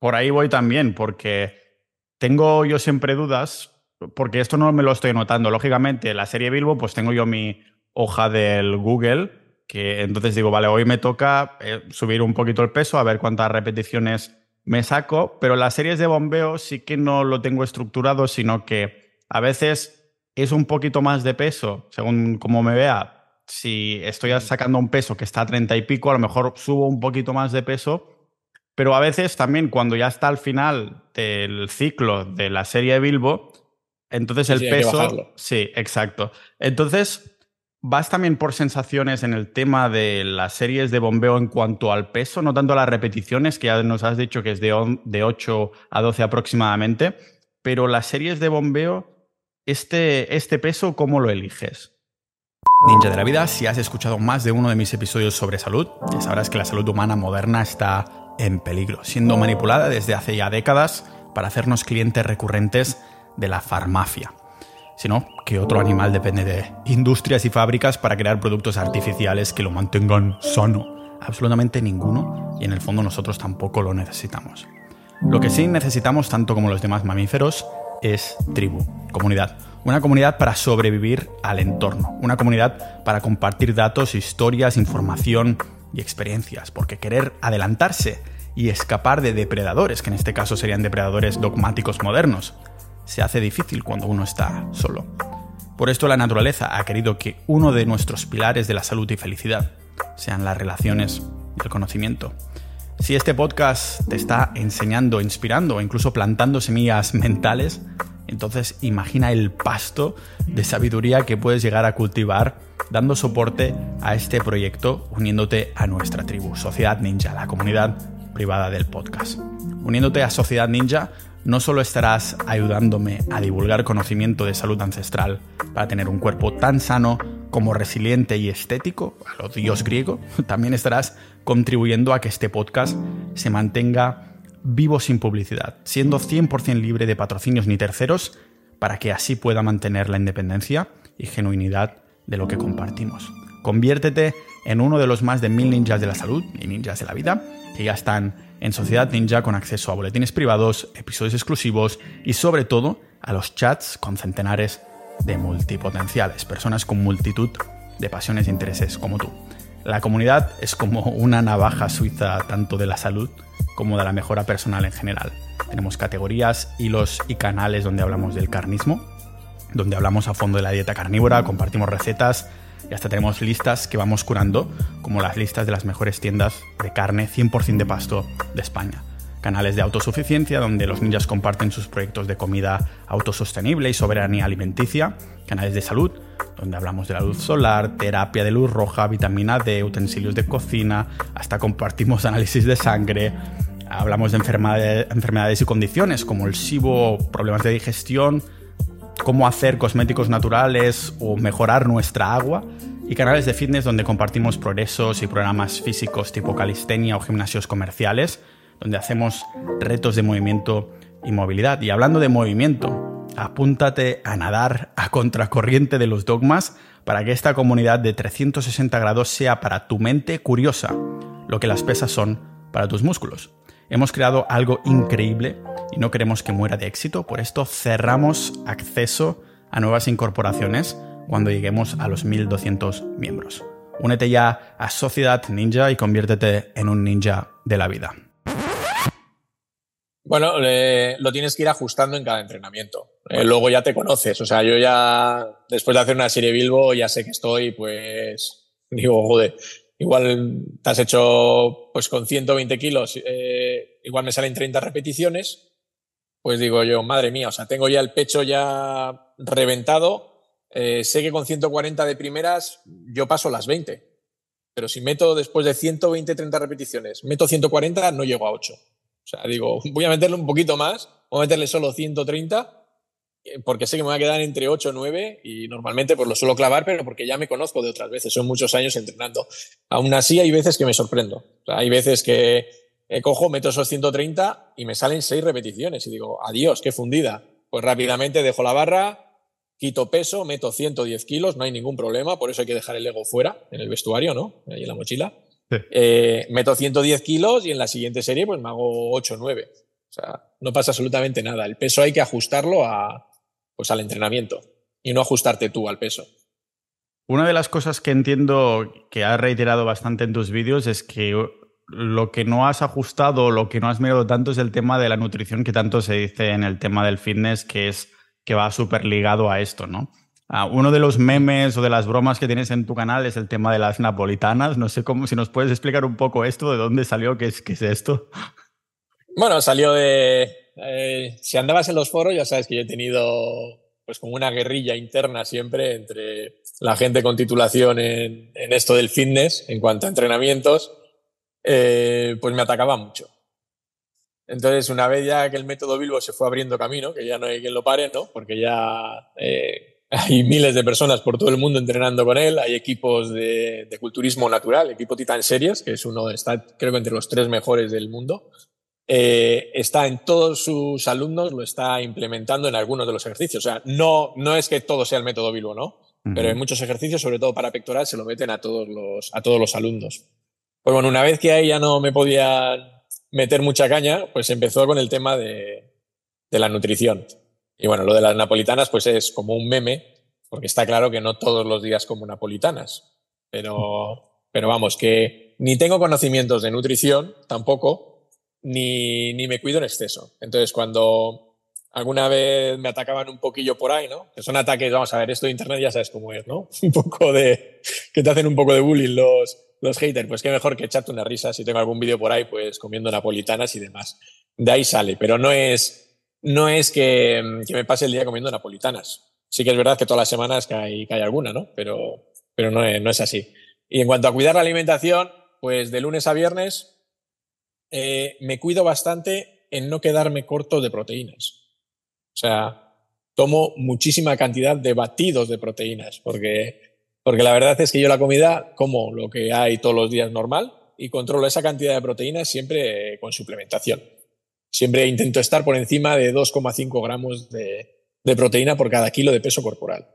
por ahí voy también, porque tengo yo siempre dudas, porque esto no me lo estoy notando. Lógicamente, la serie Bilbo, pues tengo yo mi hoja del Google, que entonces digo, vale, hoy me toca eh, subir un poquito el peso, a ver cuántas repeticiones me saco, pero las series de bombeo sí que no lo tengo estructurado, sino que a veces es un poquito más de peso, según como me vea. Si estoy sacando un peso que está a 30 y pico, a lo mejor subo un poquito más de peso pero a veces también cuando ya está al final del ciclo de la serie de Bilbo, entonces el peso... Sí, exacto. Entonces, ¿vas también por sensaciones en el tema de las series de bombeo en cuanto al peso, no tanto a las repeticiones, que ya nos has dicho que es de, de 8 a 12 aproximadamente, pero las series de bombeo, este, este peso, ¿cómo lo eliges? Ninja de la vida, si has escuchado más de uno de mis episodios sobre salud, ya sabrás que la salud humana moderna está en peligro, siendo manipulada desde hace ya décadas para hacernos clientes recurrentes de la farmacia. Sino que otro animal depende de industrias y fábricas para crear productos artificiales que lo mantengan sano. Absolutamente ninguno, y en el fondo nosotros tampoco lo necesitamos. Lo que sí necesitamos, tanto como los demás mamíferos, es tribu, comunidad. Una comunidad para sobrevivir al entorno. Una comunidad para compartir datos, historias, información y experiencias. Porque querer adelantarse y escapar de depredadores, que en este caso serían depredadores dogmáticos modernos. Se hace difícil cuando uno está solo. Por esto la naturaleza ha querido que uno de nuestros pilares de la salud y felicidad sean las relaciones y el conocimiento. Si este podcast te está enseñando, inspirando o incluso plantando semillas mentales, entonces imagina el pasto de sabiduría que puedes llegar a cultivar dando soporte a este proyecto uniéndote a nuestra tribu, Sociedad Ninja, la comunidad privada del podcast. Uniéndote a Sociedad Ninja, no solo estarás ayudándome a divulgar conocimiento de salud ancestral para tener un cuerpo tan sano como resiliente y estético, a lo dios griego, también estarás contribuyendo a que este podcast se mantenga vivo sin publicidad, siendo 100% libre de patrocinios ni terceros, para que así pueda mantener la independencia y genuinidad de lo que compartimos. Conviértete en uno de los más de mil ninjas de la salud y ninjas de la vida que ya están en Sociedad Ninja con acceso a boletines privados, episodios exclusivos y sobre todo a los chats con centenares de multipotenciales, personas con multitud de pasiones e intereses como tú. La comunidad es como una navaja suiza tanto de la salud como de la mejora personal en general. Tenemos categorías, hilos y canales donde hablamos del carnismo, donde hablamos a fondo de la dieta carnívora, compartimos recetas y hasta tenemos listas que vamos curando, como las listas de las mejores tiendas de carne 100% de pasto de España. Canales de autosuficiencia donde los ninjas comparten sus proyectos de comida autosostenible y soberanía alimenticia. Canales de salud donde hablamos de la luz solar, terapia de luz roja, vitamina D, utensilios de cocina, hasta compartimos análisis de sangre. Hablamos de enfermedades y condiciones como el SIBO, problemas de digestión, cómo hacer cosméticos naturales o mejorar nuestra agua y canales de fitness donde compartimos progresos y programas físicos tipo calistenia o gimnasios comerciales, donde hacemos retos de movimiento y movilidad. Y hablando de movimiento, apúntate a nadar a contracorriente de los dogmas para que esta comunidad de 360 grados sea para tu mente curiosa lo que las pesas son para tus músculos. Hemos creado algo increíble y no queremos que muera de éxito, por esto cerramos acceso a nuevas incorporaciones cuando lleguemos a los 1200 miembros. Únete ya a Sociedad Ninja y conviértete en un ninja de la vida. Bueno, lo tienes que ir ajustando en cada entrenamiento. Eh, luego ya te conoces. O sea, yo ya, después de hacer una serie Bilbo, ya sé que estoy, pues, digo, joder, igual te has hecho, pues con 120 kilos, eh, igual me salen 30 repeticiones pues digo yo, madre mía, o sea, tengo ya el pecho ya reventado, eh, sé que con 140 de primeras yo paso las 20, pero si meto después de 120, 30 repeticiones, meto 140, no llego a 8. O sea, digo, voy a meterle un poquito más, voy a meterle solo 130, eh, porque sé que me voy a quedar entre 8 o 9 y normalmente pues lo suelo clavar, pero porque ya me conozco de otras veces, son muchos años entrenando. Aún así hay veces que me sorprendo. O sea, hay veces que eh, cojo, meto esos 130 y me salen 6 repeticiones y digo, adiós, qué fundida. Pues rápidamente dejo la barra, quito peso, meto 110 kilos, no hay ningún problema, por eso hay que dejar el ego fuera, en el vestuario, ¿no? Ahí en la mochila. Eh, meto 110 kilos y en la siguiente serie pues me hago 8 o 9. O sea, no pasa absolutamente nada. El peso hay que ajustarlo a, pues, al entrenamiento y no ajustarte tú al peso. Una de las cosas que entiendo que has reiterado bastante en tus vídeos es que lo que no has ajustado, lo que no has mirado tanto es el tema de la nutrición que tanto se dice en el tema del fitness, que es que va súper ligado a esto, ¿no? Ah, uno de los memes o de las bromas que tienes en tu canal es el tema de las napolitanas. No sé cómo, si nos puedes explicar un poco esto, de dónde salió, qué es, qué es esto. Bueno, salió de. Eh, si andabas en los foros, ya sabes que yo he tenido pues como una guerrilla interna siempre entre la gente con titulación en esto del fitness en cuanto a entrenamientos eh, pues me atacaba mucho. Entonces, una vez ya que el método Bilbo se fue abriendo camino, que ya no hay quien lo pare, ¿no? Porque ya eh, hay miles de personas por todo el mundo entrenando con él, hay equipos de, culturismo natural, equipo Titan Series, que es uno, está creo que entre los tres mejores del mundo. Eh, está en todos sus alumnos, lo está implementando en algunos de los ejercicios. O sea, no, no es que todo sea el método Bilbo, ¿no? Pero en muchos ejercicios, sobre todo para pectoral, se lo meten a todos los, a todos los alumnos. Pues bueno, una vez que ahí ya no me podía meter mucha caña, pues empezó con el tema de, la nutrición. Y bueno, lo de las napolitanas pues es como un meme, porque está claro que no todos los días como napolitanas. Pero, pero vamos, que ni tengo conocimientos de nutrición tampoco, ni, ni me cuido en exceso. Entonces, cuando alguna vez me atacaban un poquillo por ahí, ¿no? Que son ataques, vamos a ver, esto de internet ya sabes cómo es, ¿no? Un poco de, que te hacen un poco de bullying los, los haters, pues qué mejor que echarte una risa. Si tengo algún vídeo por ahí, pues comiendo napolitanas y demás. De ahí sale, pero no es, no es que, que me pase el día comiendo napolitanas. Sí que es verdad que todas las semanas cae, cae alguna, ¿no? Pero, pero no es, no es así. Y en cuanto a cuidar la alimentación, pues de lunes a viernes eh, me cuido bastante en no quedarme corto de proteínas. O sea, tomo muchísima cantidad de batidos de proteínas, porque, porque la verdad es que yo la comida como lo que hay todos los días normal y controlo esa cantidad de proteínas siempre con suplementación. Siempre intento estar por encima de 2,5 gramos de, de, proteína por cada kilo de peso corporal.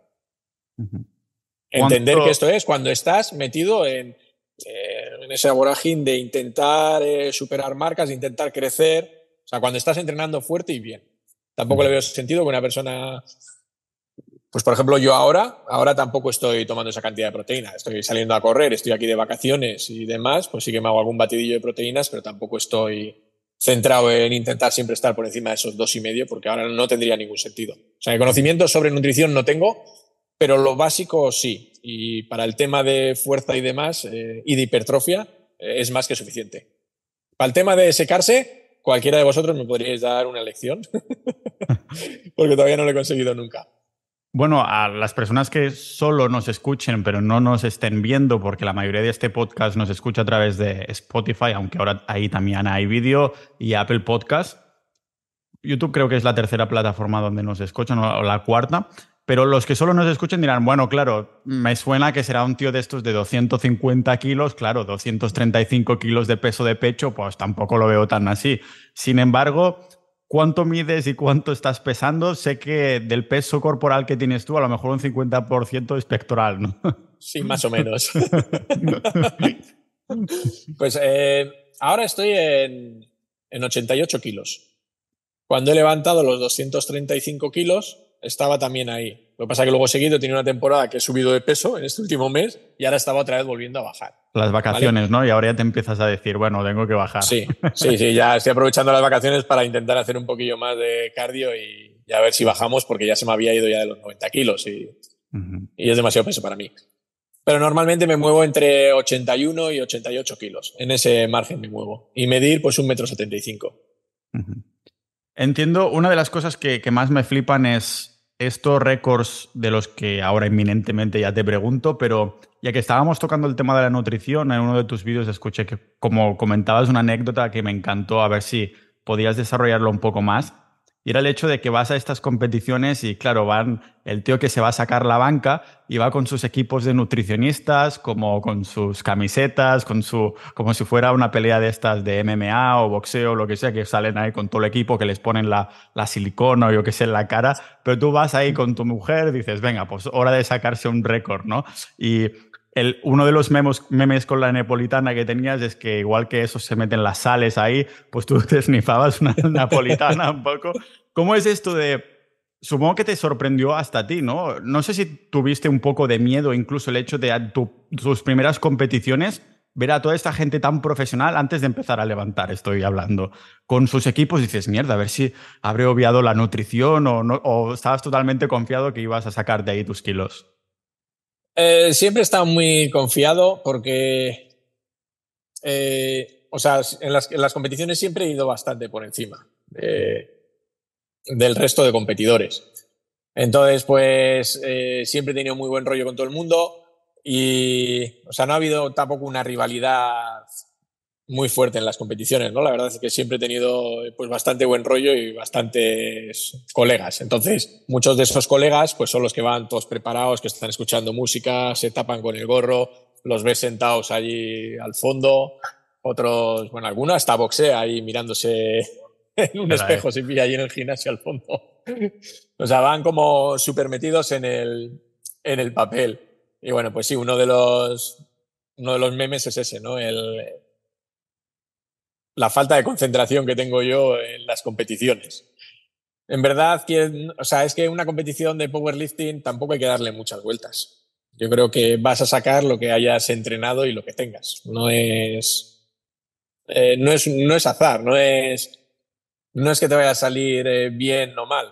Entender que esto es cuando estás metido en, eh, en ese vorágine de intentar eh, superar marcas, de intentar crecer. O sea, cuando estás entrenando fuerte y bien. Tampoco le veo sentido que una persona. Pues, por ejemplo, yo ahora, ahora tampoco estoy tomando esa cantidad de proteína. Estoy saliendo a correr, estoy aquí de vacaciones y demás. Pues sí que me hago algún batidillo de proteínas, pero tampoco estoy centrado en intentar siempre estar por encima de esos dos y medio, porque ahora no tendría ningún sentido. O sea, el conocimiento sobre nutrición no tengo, pero lo básico sí. Y para el tema de fuerza y demás, eh, y de hipertrofia, eh, es más que suficiente. Para el tema de secarse, cualquiera de vosotros me podríais dar una lección, porque todavía no lo he conseguido nunca. Bueno, a las personas que solo nos escuchen, pero no nos estén viendo, porque la mayoría de este podcast nos escucha a través de Spotify, aunque ahora ahí también hay vídeo, y Apple Podcast. YouTube creo que es la tercera plataforma donde nos escuchan, o la cuarta. Pero los que solo nos escuchen dirán, bueno, claro, me suena que será un tío de estos de 250 kilos, claro, 235 kilos de peso de pecho, pues tampoco lo veo tan así. Sin embargo, ¿cuánto mides y cuánto estás pesando? Sé que del peso corporal que tienes tú, a lo mejor un 50% es pectoral, ¿no? Sí, más o menos. pues eh, ahora estoy en, en 88 kilos. Cuando he levantado los 235 kilos, estaba también ahí. Lo que pasa es que luego seguido tenía una temporada que he subido de peso en este último mes y ahora estaba otra vez volviendo a bajar. Las vacaciones, ¿no? Y ahora ya te empiezas a decir, bueno, tengo que bajar. Sí, sí, sí, ya estoy aprovechando las vacaciones para intentar hacer un poquillo más de cardio y, a ver si bajamos porque ya se me había ido ya de los 90 kilos y, y es demasiado peso para mí. Pero normalmente me muevo entre 81 y 88 kilos. En ese margen me muevo. Y medir pues un metro 75. Entiendo, una de las cosas que, que más me flipan es estos récords de los que ahora inminentemente ya te pregunto, pero ya que estábamos tocando el tema de la nutrición, en uno de tus vídeos escuché que como comentabas una anécdota que me encantó, a ver si podías desarrollarlo un poco más. Y era el hecho de que vas a estas competiciones y claro, van el tío que se va a sacar la banca y va con sus equipos de nutricionistas, como con sus camisetas, con su, como si fuera una pelea de estas de MMA o boxeo lo que sea, que salen ahí con todo el equipo, que les ponen la, la silicona o yo qué sé en la cara, pero tú vas ahí con tu mujer, dices, venga, pues hora de sacarse un récord, ¿no? Y el, uno de los memes con la napolitana que tenías es que igual que eso se meten las sales ahí, pues tú te snifabas una napolitana un poco. ¿Cómo es esto de... Supongo que te sorprendió hasta a ti, ¿no? No sé si tuviste un poco de miedo, incluso el hecho de tus primeras competiciones, ver a toda esta gente tan profesional antes de empezar a levantar, estoy hablando, con sus equipos, dices, mierda, a ver si habré obviado la nutrición o, no, o estabas totalmente confiado que ibas a sacar de ahí tus kilos. Eh, siempre he estado muy confiado porque, eh, o sea, en las, competiciones siempre he ido bastante por encima del resto de competidores. Entonces, pues eh, siempre he tenido muy buen rollo con todo el mundo y, o sea, no ha habido tampoco una rivalidad muy fuerte en las competiciones, ¿no? La verdad es que siempre he tenido pues bastante buen rollo y bastantes colegas. Entonces, muchos de esos colegas pues son los que van todos preparados, que están escuchando música, se tapan con el gorro, los ves sentados allí al fondo, otros, bueno, algunos hasta boxea ahí mirándose en un espejo si pilla allí en el gimnasio al fondo. o sea, van como súper metidos en el, en el papel. Y bueno, pues sí, uno de los, uno de los memes es ese, ¿no? El, la falta de concentración que tengo yo en las competiciones. En verdad, o sea, es que una competición de powerlifting tampoco hay que darle muchas vueltas. Yo creo que vas a sacar lo que hayas entrenado y lo que tengas. No es. Eh, no, es, no es azar, no es, no es que te vaya a salir eh, bien o mal.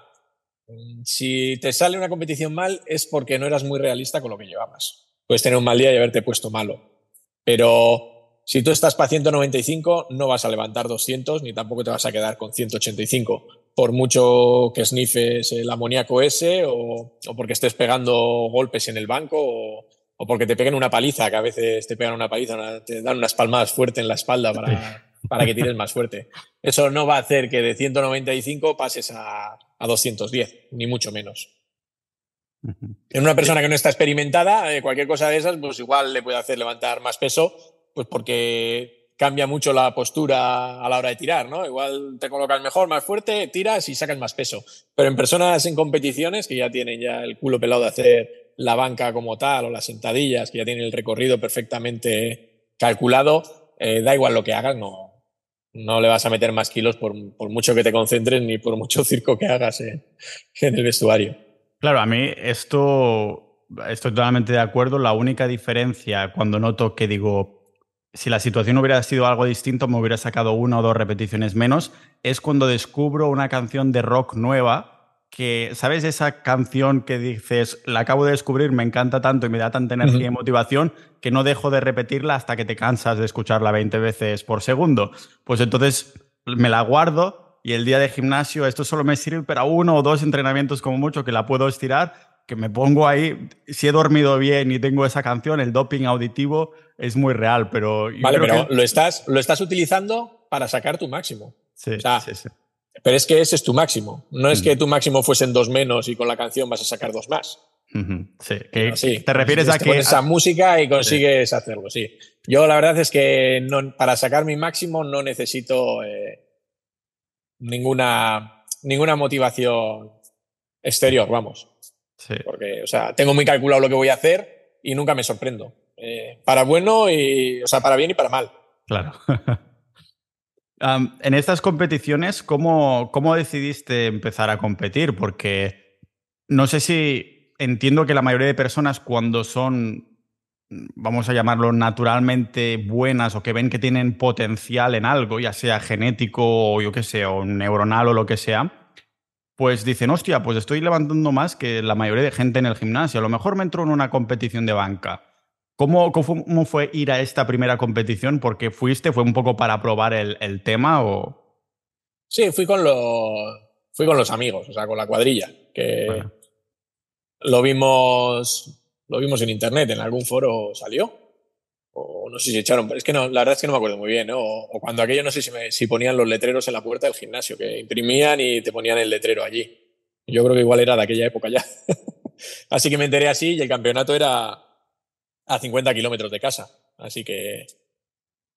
Si te sale una competición mal es porque no eras muy realista con lo que llevabas. Puedes tener un mal día y haberte puesto malo. Pero si tú estás para 195, no vas a levantar 200 ni tampoco te vas a quedar con 185. Por mucho que snifes el amoníaco ese o, o porque estés pegando golpes en el banco o, o porque te peguen una paliza, que a veces te pegan una paliza, te dan unas palmadas fuertes en la espalda para, para que tires más fuerte. Eso no va a hacer que de 195 pases a, a 210, ni mucho menos. En una persona que no está experimentada, eh, cualquier cosa de esas, pues igual le puede hacer levantar más peso, pues porque cambia mucho la postura a la hora de tirar, ¿no? Igual te colocas mejor, más fuerte, tiras y sacas más peso. Pero en personas en competiciones que ya tienen ya el culo pelado de hacer la banca como tal o las sentadillas, que ya tienen el recorrido perfectamente calculado, eh, da igual lo que hagas, no, no le vas a meter más kilos por, por, mucho que te concentres ni por mucho circo que hagas en, en el vestuario. Claro, a mí esto estoy totalmente de acuerdo. La única diferencia cuando noto que digo, si la situación hubiera sido algo distinto, me hubiera sacado una o dos repeticiones menos, es cuando descubro una canción de rock nueva que, ¿sabes? Esa canción que dices, la acabo de descubrir, me encanta tanto y me da tanta energía uh -huh. y motivación que no dejo de repetirla hasta que te cansas de escucharla 20 veces por segundo. Pues entonces me la guardo y el día de gimnasio esto solo me sirve para uno o dos entrenamientos como mucho que la puedo estirar, que me pongo ahí, si he dormido bien y tengo esa canción, el doping auditivo es muy real, pero... vale, pero que... lo, estás, lo estás utilizando para sacar tu máximo. Sí, o sea, sí, sí. Pero es que ese es tu máximo. No es que tu máximo fuesen dos menos y con la canción vas a sacar dos más. Uh -huh. Sí, que, sí. te refieres a que. esa música y consigues sí. hacerlo, sí. Yo la verdad es que no, para sacar mi máximo no necesito eh, ninguna, ninguna motivación exterior, vamos. Sí. Porque, o sea, tengo muy calculado lo que voy a hacer y nunca me sorprendo. Eh, para bueno y, o sea, para bien y para mal. Claro. Um, en estas competiciones, ¿cómo, ¿cómo, decidiste empezar a competir? Porque no sé si entiendo que la mayoría de personas cuando son, vamos a llamarlo, naturalmente buenas o que ven que tienen potencial en algo, ya sea genético o yo qué sé, o neuronal o lo que sea, pues dicen, hostia, pues estoy levantando más que la mayoría de gente en el gimnasio. A lo mejor me entro en una competición de banca. ¿Cómo, ¿Cómo, fue ir a esta primera competición? ¿Por qué fuiste? ¿Fue un poco para probar el, el, tema o...? Sí, fui con, los, fui con los amigos, o sea, con la cuadrilla, que bueno. lo, vimos, lo vimos en internet, en algún foro salió, o no sé si echaron, es que no, la verdad es que no me acuerdo muy bien, ¿no? o, o, cuando aquello no sé si, me, si ponían los letreros en la puerta del gimnasio, que imprimían y te ponían el letrero allí. Yo creo que igual era de aquella época ya. así que me enteré así y el campeonato era a 50 kilómetros de casa. Así que,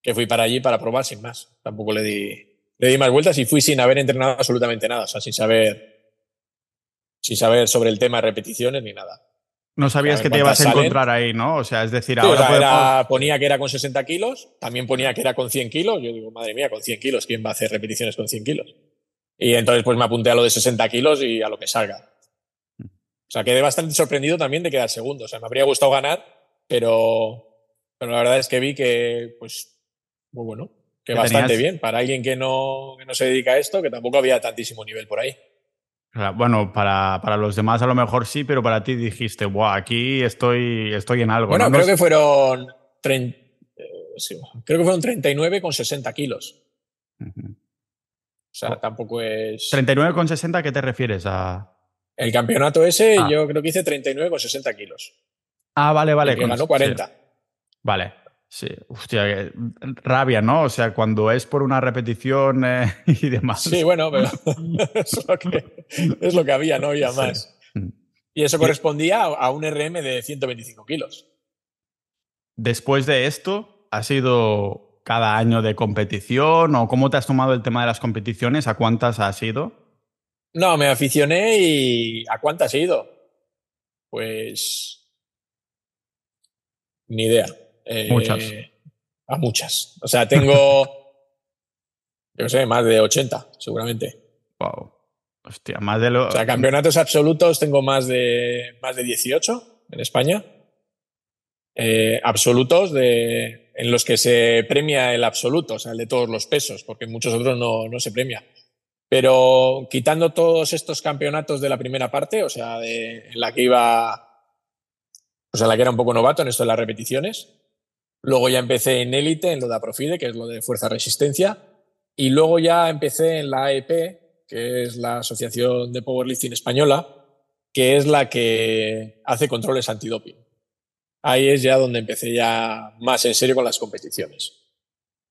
que fui para allí para probar sin más. Tampoco le di, le di más vueltas y fui sin haber entrenado absolutamente nada, o sea, sin saber, sin saber sobre el tema de repeticiones ni nada. No sabías que te ibas a encontrar ahí, ¿no? O sea, es decir, sí, ahora. O sea, podemos... era, ponía que era con 60 kilos, también ponía que era con 100 kilos. Yo digo, madre mía, con 100 kilos, ¿quién va a hacer repeticiones con 100 kilos? Y entonces, pues me apunté a lo de 60 kilos y a lo que salga. O sea, quedé bastante sorprendido también de quedar segundo. O sea, me habría gustado ganar, pero, pero la verdad es que vi que, pues, muy bueno, que bastante tenías... bien para alguien que no, que no se dedica a esto, que tampoco había tantísimo nivel por ahí. Bueno, para, para, los demás a lo mejor sí, pero para ti dijiste, Buah, aquí estoy, estoy en algo. Bueno, ¿no? creo que fueron, eh, sí, creo que fueron 39 con 60 kilos. Uh -huh. O sea, oh. tampoco es... 39 con 60, ¿qué te refieres a...? El campeonato ese ah. yo creo que hice 39 con 60 kilos. Ah, vale, vale. Que ganó 40. Sí. Vale. Sí, hostia, rabia, ¿no? O sea, cuando es por una repetición eh, y demás. Sí, bueno, pero es, lo que, es lo que había, no había más. Sí. Y eso correspondía a un RM de 125 kilos. Después de esto, ¿ha sido cada año de competición o cómo te has tomado el tema de las competiciones? ¿A cuántas has ido? No, me aficioné y ¿a cuántas he ido? Pues ni idea. Eh, muchas. A muchas. O sea, tengo, yo no sé, más de 80, seguramente. Wow. Hostia, más de lo... O sea, campeonatos absolutos tengo más de, más de 18 en España. Eh, absolutos de en los que se premia el absoluto, o sea, el de todos los pesos, porque en muchos otros no, no se premia. Pero quitando todos estos campeonatos de la primera parte, o sea, de, en la que iba, o sea, la que era un poco novato en esto de las repeticiones, luego ya empecé en élite, en lo de Aprofide, que es lo de fuerza resistencia, y luego ya empecé en la AEP, que es la Asociación de Powerlifting Española, que es la que hace controles antidoping. Ahí es ya donde empecé ya más en serio con las competiciones.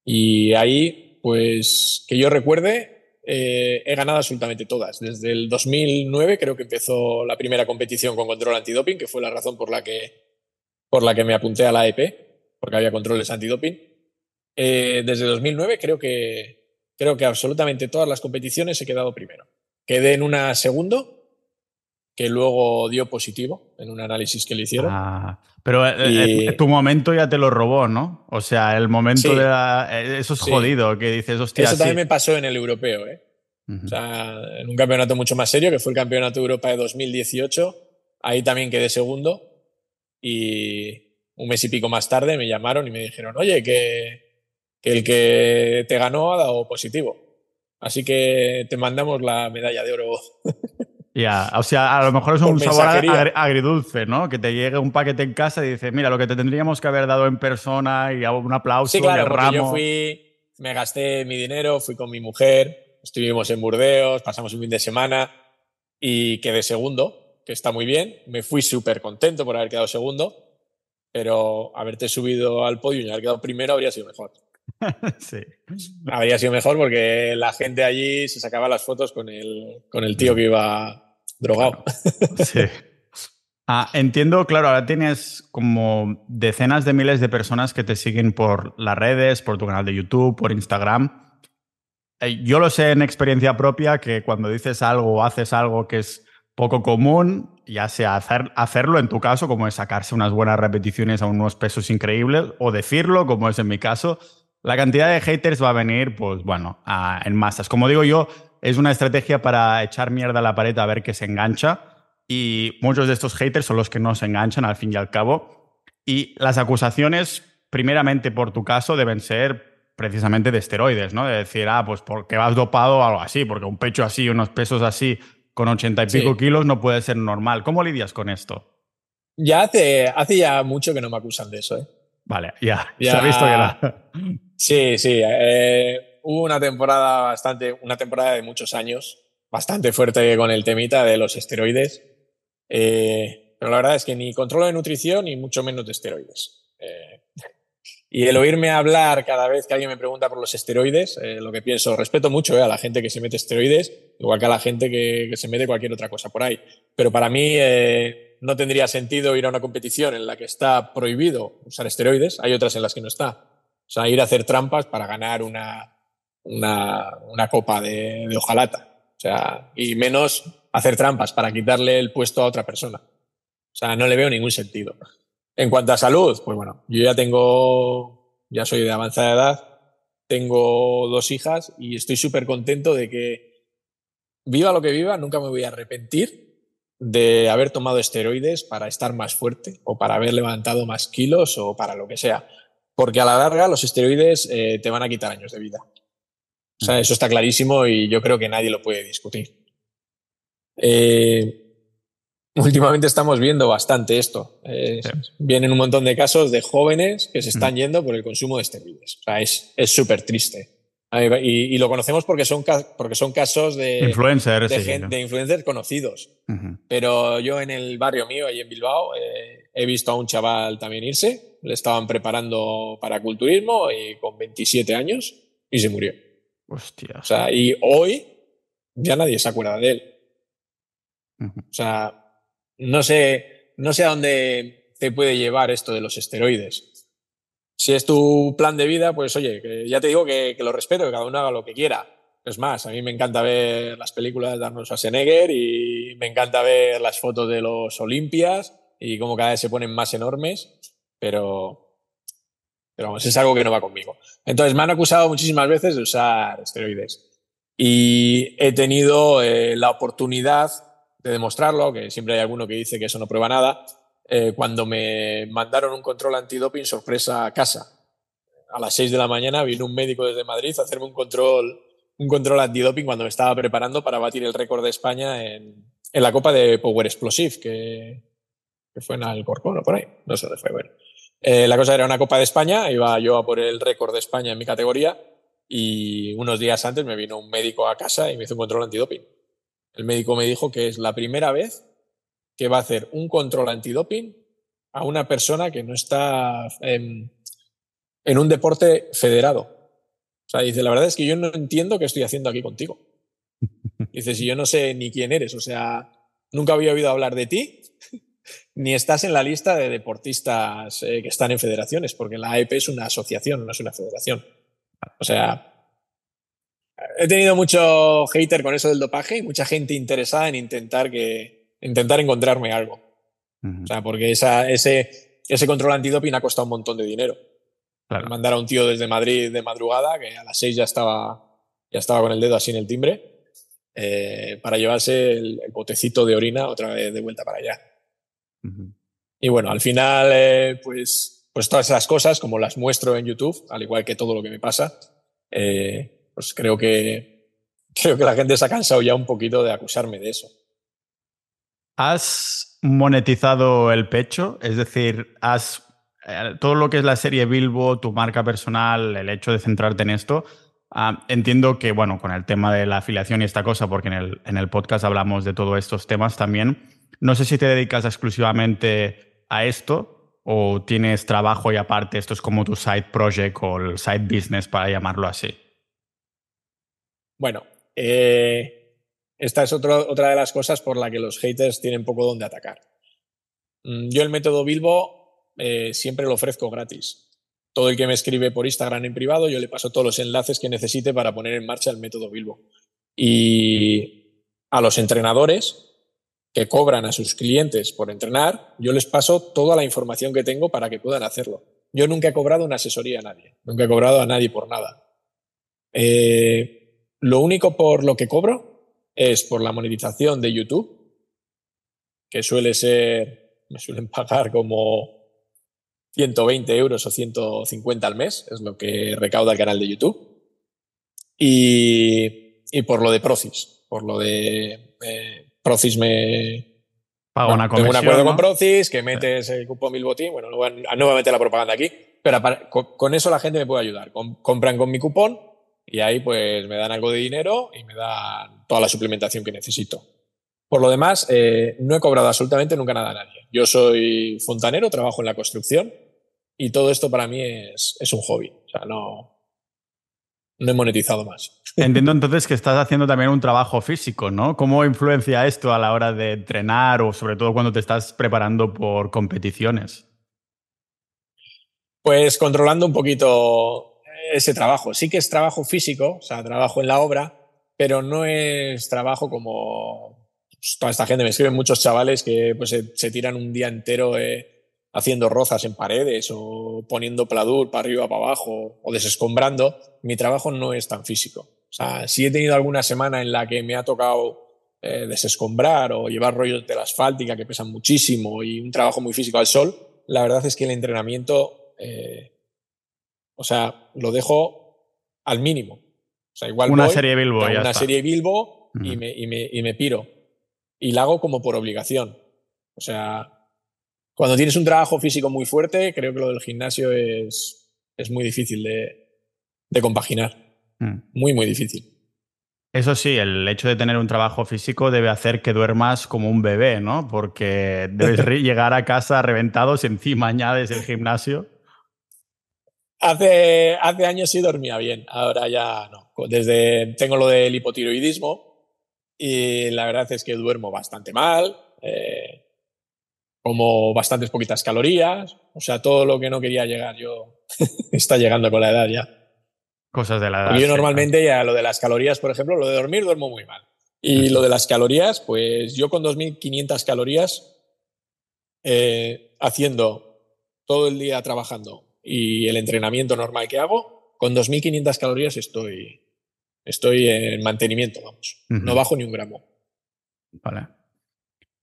Y ahí, pues, que yo recuerde, eh, he ganado absolutamente todas. Desde el 2009 creo que empezó la primera competición con control antidoping, que fue la razón por la que, por la que me apunté a la AEP, porque había controles antidoping. Eh, desde 2009 creo que, creo que absolutamente todas las competiciones he quedado primero. Quedé en una segundo, que luego dio positivo en un análisis que le hicieron. Ah, pero eh, eh, tu momento ya te lo robó, ¿no? O sea, el momento de la, eh, Eso es jodido, que dices, hostia. Eso también me pasó en el europeo, ¿eh? O sea, en un campeonato mucho más serio, que fue el Campeonato de Europa de 2018. Ahí también quedé segundo. Y un mes y pico más tarde me llamaron y me dijeron, oye, que que el que te ganó ha dado positivo. Así que te mandamos la medalla de oro. Ya, o sea, a lo mejor es un sabor agridulce, ¿no? Que te llegue un paquete en casa y dices, mira, lo que te tendríamos que haber dado en persona y hago un aplauso. Sí, claro, porque yo fui, me gasté mi dinero, fui con mi mujer, estuvimos en Burdeos, pasamos un fin de semana y quedé segundo, que está muy bien. Me fui súper contento por haber quedado segundo, pero haberte subido al podio y haber quedado primero habría sido mejor. sí. Habría sido mejor porque la gente allí se sacaba las fotos con el, con el tío que iba drogado. Sí. Ah, entiendo, claro, ahora tienes como decenas de miles de personas que te siguen por las redes, por tu canal de YouTube, por Instagram. Eh, yo lo sé en experiencia propia que cuando dices algo o haces algo que es poco común, ya sea hacer, hacerlo en tu caso, como es sacarse unas buenas repeticiones a unos pesos increíbles, o decirlo, como es en mi caso, la cantidad de haters va a venir, pues bueno, en masas. Como digo yo, es una estrategia para echar mierda a la pared a ver qué se engancha. Y muchos de estos haters son los que no se enganchan al fin y al cabo. Y las acusaciones, primeramente por tu caso, deben ser precisamente de esteroides, ¿no? De decir, ah, pues porque vas dopado o algo así, porque un pecho así, unos pesos así, con ochenta y pico kilos, no puede ser normal. ¿Cómo lidias con esto? Ya hace, hace ya mucho que no me acusan de eso, ¿eh? Vale, ya, ya. se ha visto que era. Sí, sí. Eh, hubo una temporada bastante, una temporada de muchos años, bastante fuerte con el temita de los esteroides. Eh, pero la verdad es que ni controlo de nutrición ni mucho menos de esteroides. Eh, y el oírme hablar cada vez que alguien me pregunta por los esteroides, lo que pienso, respeto mucho a la gente que se mete esteroides, igual que a la gente que, que se mete cualquier otra cosa por ahí. Pero para mí no tendría sentido ir a una competición en la que está prohibido usar esteroides, hay otras en las que no está. O sea, ir a hacer trampas para ganar una, una, una copa de, de, hojalata. O sea, y menos hacer trampas para quitarle el puesto a otra persona. O sea, no le veo ningún sentido. En cuanto a salud, pues bueno, yo ya tengo, ya soy de avanzada edad, tengo dos hijas y estoy súper contento de que viva lo que viva, nunca me voy a arrepentir de haber tomado esteroides para estar más fuerte o para haber levantado más kilos o para lo que sea porque a la larga los esteroides eh, te van a quitar años de vida. O sea, eso está clarísimo y yo creo que nadie lo puede discutir. Eh, últimamente estamos viendo bastante esto. Eh, vienen un montón de casos de jóvenes que se están yendo por el consumo de esteroides. O sea, es súper triste. Y, lo conocemos porque son, porque son casos de, influencers, de, influencers conocidos. Pero yo en el barrio mío, ahí en Bilbao, he visto a un chaval también irse le estaban preparando para culturismo y con 27 años y se murió. Hostia. O sea, y hoy ya nadie se acuerda de él. O sea, no sé, no sé a dónde te puede llevar esto de los esteroides. Si es tu plan de vida, pues oye, ya te digo que, lo respeto, que cada uno haga lo que quiera. Es más, a mí me encanta ver las películas de Arnold Schwarzenegger y me encanta ver las fotos de los Olimpias y cómo cada vez se ponen más enormes pero, pero vamos, es algo que no va conmigo. Entonces, me han acusado muchísimas veces de usar esteroides y he tenido eh, la oportunidad de demostrarlo, que siempre hay alguno que dice que eso no prueba nada, eh, cuando me mandaron un control antidoping sorpresa a casa. a las 6 de la mañana vino un médico desde Madrid a hacerme un control, un control antidoping cuando me estaba preparando para batir el récord de España en, en la Copa de Power Explosive, que, que fue en Alcorcón o por ahí, no sé dónde fue. Bueno. Eh, la cosa era una Copa de España, iba yo a por el récord de España en mi categoría y unos días antes me vino un médico a casa y me hizo un control antidoping. El médico me dijo que es la primera vez que va a hacer un control antidoping a una persona que no está en, en un deporte federado. O sea, dice, la verdad es que yo no entiendo qué estoy haciendo aquí contigo. Dice, si yo no sé ni quién eres, o sea, nunca había oído hablar de ti, ni estás en la lista de deportistas eh, que están en federaciones, porque la AEP es una asociación, no es una federación. O sea, he tenido mucho hater con eso del dopaje y mucha gente interesada en intentar, que, intentar encontrarme algo. O sea, porque esa, ese, ese control antidoping ha costado un montón de dinero. Mandar a un tío desde Madrid de madrugada, que a las seis ya estaba, ya estaba con el dedo así en el timbre, eh, para llevarse el, botecito de orina otra vez de vuelta para allá. Y bueno, al final, eh, pues, pues todas esas cosas, como las muestro en YouTube, al igual que todo lo que me pasa, eh, pues creo que, creo que la gente se ha cansado ya un poquito de acusarme de eso. ¿Has monetizado el pecho? Es decir, has eh, todo lo que es la serie Bilbo, tu marca personal, el hecho de centrarte en esto, ah, entiendo que, bueno, con el tema de la afiliación y esta cosa, porque en el, en el podcast hablamos de todos estos temas también, no sé si te dedicas exclusivamente a esto o tienes trabajo y aparte esto es como tu side project o el side business, para llamarlo así. Bueno, eh, esta es otra de las cosas por la que los haters tienen poco donde atacar. Mm, yo el método Bilbo eh, siempre lo ofrezco gratis. Todo el que me escribe por Instagram en privado, yo le paso todos los enlaces que necesite para poner en marcha el método Bilbo. Y a los entrenadores que cobran a sus clientes por entrenar, yo les paso toda la información que tengo para que puedan hacerlo. Yo nunca he cobrado una asesoría a nadie, nunca he cobrado a nadie por nada. Eh, lo único por lo que cobro es por la monetización de YouTube, que suele ser, me suelen pagar como 120 euros o 150 al mes, es lo que recauda el canal de YouTube. Y, y por lo de Procis, por lo de eh, Procis me. Paga una comisión. Tengo un acuerdo con Procis que metes el cupón Bilbotín. Bueno, no voy, a, meter la propaganda aquí, pero con, eso la gente me puede ayudar. compran con mi cupón y ahí pues me dan algo de dinero y me dan toda la suplementación que necesito. Por lo demás, eh, no he cobrado absolutamente nunca nada a nadie. Yo soy fontanero, trabajo en la construcción y todo esto para mí es, es un hobby. O sea, no, no he monetizado más. Entiendo entonces que estás haciendo también un trabajo físico, ¿no? ¿Cómo influencia esto a la hora de entrenar o sobre todo cuando te estás preparando por competiciones? Pues controlando un poquito ese trabajo. Sí que es trabajo físico, o sea, trabajo en la obra, pero no es trabajo como pues, toda esta gente. Me escriben muchos chavales que pues, se, tiran un día entero eh, haciendo rozas en paredes o poniendo pladur para arriba, para abajo o desescombrando. Mi trabajo no es tan físico. O sea, si he tenido alguna semana en la que me ha tocado eh, desescombrar o llevar rollos de la asfáltica que pesan muchísimo y un trabajo muy físico al sol, la verdad es que el entrenamiento, eh, o sea, lo dejo al mínimo. O sea, igual una serie Bilbo, una serie Bilbo y, me, y, me, y me piro. Y la hago como por obligación. O sea, cuando tienes un trabajo físico muy fuerte, creo que lo del gimnasio es, es muy difícil de, de compaginar. Mm. Muy, muy difícil. Eso sí, el hecho de tener un trabajo físico debe hacer que duermas como un bebé, ¿no? Porque debes llegar a casa reventado si encima añades el gimnasio. Hace, hace años sí dormía bien, ahora ya no. Desde tengo lo del hipotiroidismo y la verdad es que duermo bastante mal, eh, como bastantes poquitas calorías, o sea, todo lo que no quería llegar yo está llegando con la edad ya. Cosas de la edad. yo normalmente ya lo de las calorías, por ejemplo, lo de dormir duermo muy mal. Y lo de las calorías, pues yo con 2.500 calorías eh, haciendo todo el día trabajando y el entrenamiento normal que hago, con 2.500 calorías estoy, estoy en mantenimiento, vamos. No bajo ni un gramo. Vale.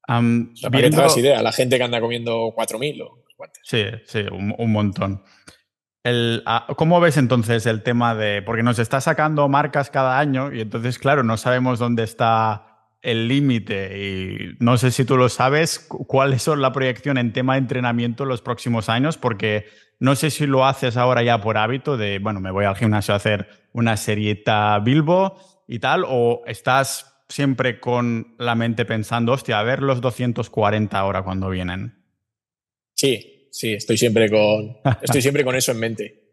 para que te hagas idea, la gente que anda comiendo 4.000 o Sí, sí, un montón. El, ah, ¿Cómo ves entonces el tema de.? Porque nos está sacando marcas cada año y entonces, claro, no sabemos dónde está el límite y no sé si tú lo sabes, cuáles son la proyección en tema de entrenamiento en los próximos años, porque no sé si lo haces ahora ya por hábito de, bueno, me voy al gimnasio a hacer una serieta Bilbo y tal, o estás siempre con la mente pensando, hostia, a ver los 240 ahora cuando vienen. Sí, sí, estoy siempre con, estoy siempre con eso en mente.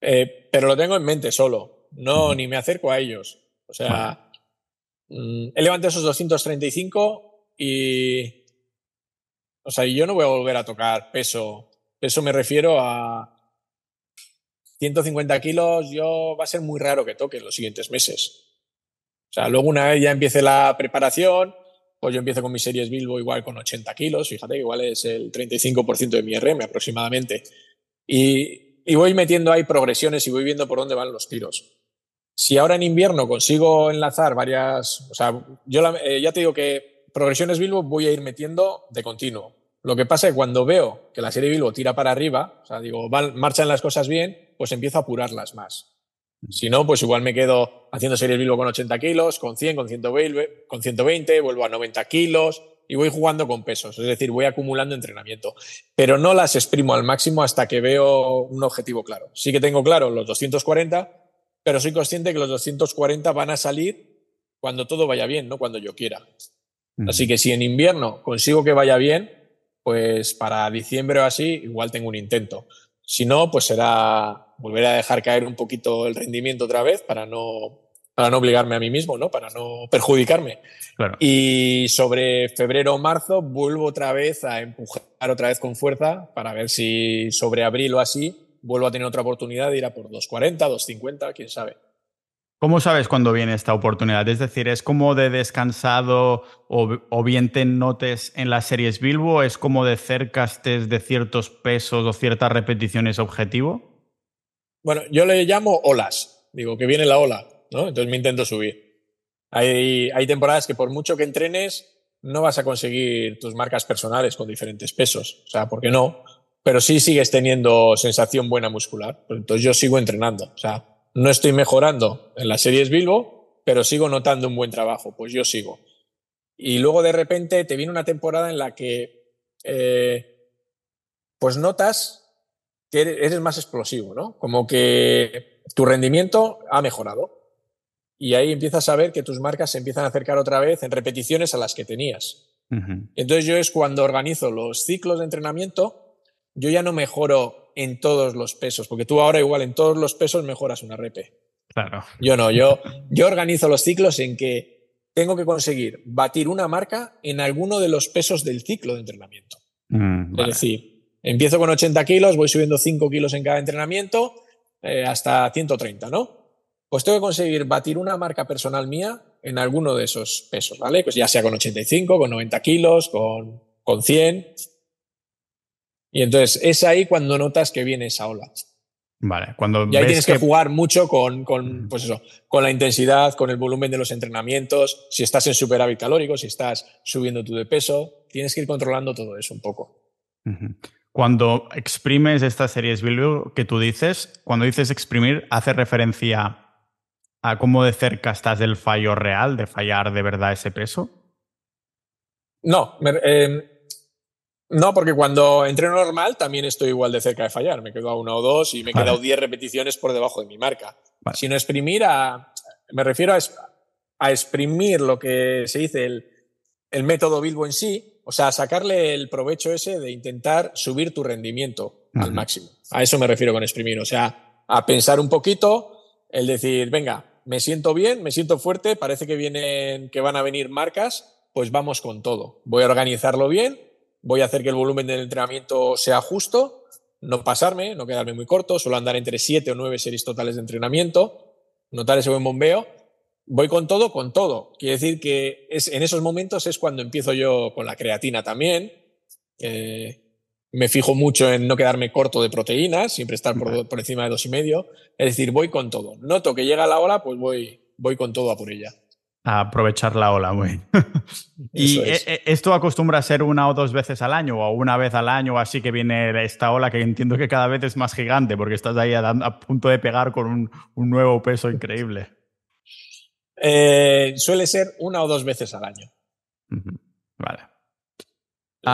Eh, pero lo tengo en mente solo, no ni me acerco a ellos. O sea, he levantado esos 235 y, o sea, yo no voy a volver a tocar peso. Peso me refiero a 150 kilos, yo va a ser muy raro que toque en los siguientes meses. O sea, luego una vez ya empiece la preparación, pues yo empiezo con mis series Bilbo igual con 80 kilos, fíjate que igual es el 35% de mi RM aproximadamente. Y, y, voy metiendo ahí progresiones y voy viendo por dónde van los tiros. Si ahora en invierno consigo enlazar varias, o sea, yo eh, ya te digo que progresiones Bilbo voy a ir metiendo de continuo. Lo que pasa es que cuando veo que la serie Bilbo tira para arriba, o sea, digo, van, marchan las cosas bien, pues empiezo a apurarlas más. Si no, pues igual me quedo haciendo series Bilbo con 80 kilos, con 100, con 120, con 120, vuelvo a 90 kilos y voy jugando con pesos. Es decir, voy acumulando entrenamiento. Pero no las exprimo al máximo hasta que veo un objetivo claro. Sí que tengo claro los 240, pero soy consciente que los 240 van a salir cuando todo vaya bien, no cuando yo quiera. Así que si en invierno consigo que vaya bien, pues para diciembre o así, igual tengo un intento. Si no, pues será volver a dejar caer un poquito el rendimiento otra vez para no, para no obligarme a mí mismo, ¿no? Para no perjudicarme. Y sobre febrero o marzo vuelvo otra vez a empujar otra vez con fuerza para ver si sobre abril o así vuelvo a tener otra oportunidad de ir a por 2.40, 2.50, quién sabe. ¿Cómo sabes cuándo viene esta oportunidad? Es decir, ¿es como de descansado o, bien te notes en las series Bilbo? ¿Es como de cerca estés de ciertos pesos o ciertas repeticiones objetivo? Bueno, yo le llamo olas. Digo, que viene la ola, ¿no? Entonces me intento subir. Hay, hay temporadas que por mucho que entrenes, no vas a conseguir tus marcas personales con diferentes pesos. O sea, ¿por qué no? Pero sí sigues teniendo sensación buena muscular. Entonces yo sigo entrenando. O sea, no estoy mejorando en las series Bilbo, pero sigo notando un buen trabajo, pues yo sigo. Y luego de repente te viene una temporada en la que eh, pues notas que eres más explosivo, ¿no? Como que tu rendimiento ha mejorado. Y ahí empiezas a ver que tus marcas se empiezan a acercar otra vez en repeticiones a las que tenías. Entonces yo es cuando organizo los ciclos de entrenamiento, yo ya no mejoro en todos los pesos, porque tú ahora igual en todos los pesos mejoras una repe. Claro. Yo no, yo, yo organizo los ciclos en que tengo que conseguir batir una marca en alguno de los pesos del ciclo de entrenamiento. Mm, es decir, empiezo con 80 kilos, voy subiendo 5 kilos en cada entrenamiento eh, hasta 130, ¿no? Pues tengo que conseguir batir una marca personal mía en alguno de esos pesos, ¿vale? Pues ya sea con 85, con 90 kilos, con, con 100. Y entonces es ahí cuando notas que viene esa ola. Vale, cuando y ahí tienes que... jugar mucho con, con, pues eso, con la intensidad, con el volumen de los entrenamientos, si estás en superávit calórico, si estás subiendo tú de peso, tienes que ir controlando todo eso un poco. Cuando exprimes estas series Bilbo que tú dices, cuando dices exprimir, hace referencia a cómo de cerca estás del fallo real, de fallar de verdad ese peso. No, eh, no, porque cuando entreno normal también estoy igual de cerca de fallar. Me quedo a una o dos y me he quedado 10 repeticiones por debajo de mi marca. Sino exprimir a. Me refiero a, a, exprimir lo que se dice el, el método Bilbo en sí, o sea, sacarle el provecho ese de intentar subir tu rendimiento al máximo. A eso me refiero con exprimir. O sea, a pensar un poquito, el decir, venga, me siento bien, me siento fuerte, parece que vienen, que van a venir marcas, pues vamos con todo. Voy a organizarlo bien voy a hacer que el volumen del entrenamiento sea justo, no pasarme, no quedarme muy corto, solo andar entre siete o nueve series totales de entrenamiento, notar ese buen bombeo. Voy con todo, con todo. Quiere decir que es, en esos momentos es cuando empiezo yo con la creatina también. me fijo mucho en no quedarme corto de proteínas, siempre estar por, por encima de dos y medio. Es decir, voy con todo. Noto que llega la hora, pues voy, voy con todo a por ella. A aprovechar la ola, muy. ¿Y e, e, esto acostumbra a ser una o dos veces al año o una vez al año así que viene esta ola que entiendo que cada vez es más gigante porque estás ahí a, punto de pegar con un, nuevo peso increíble? Eh, suele ser una o dos veces al año. Vale.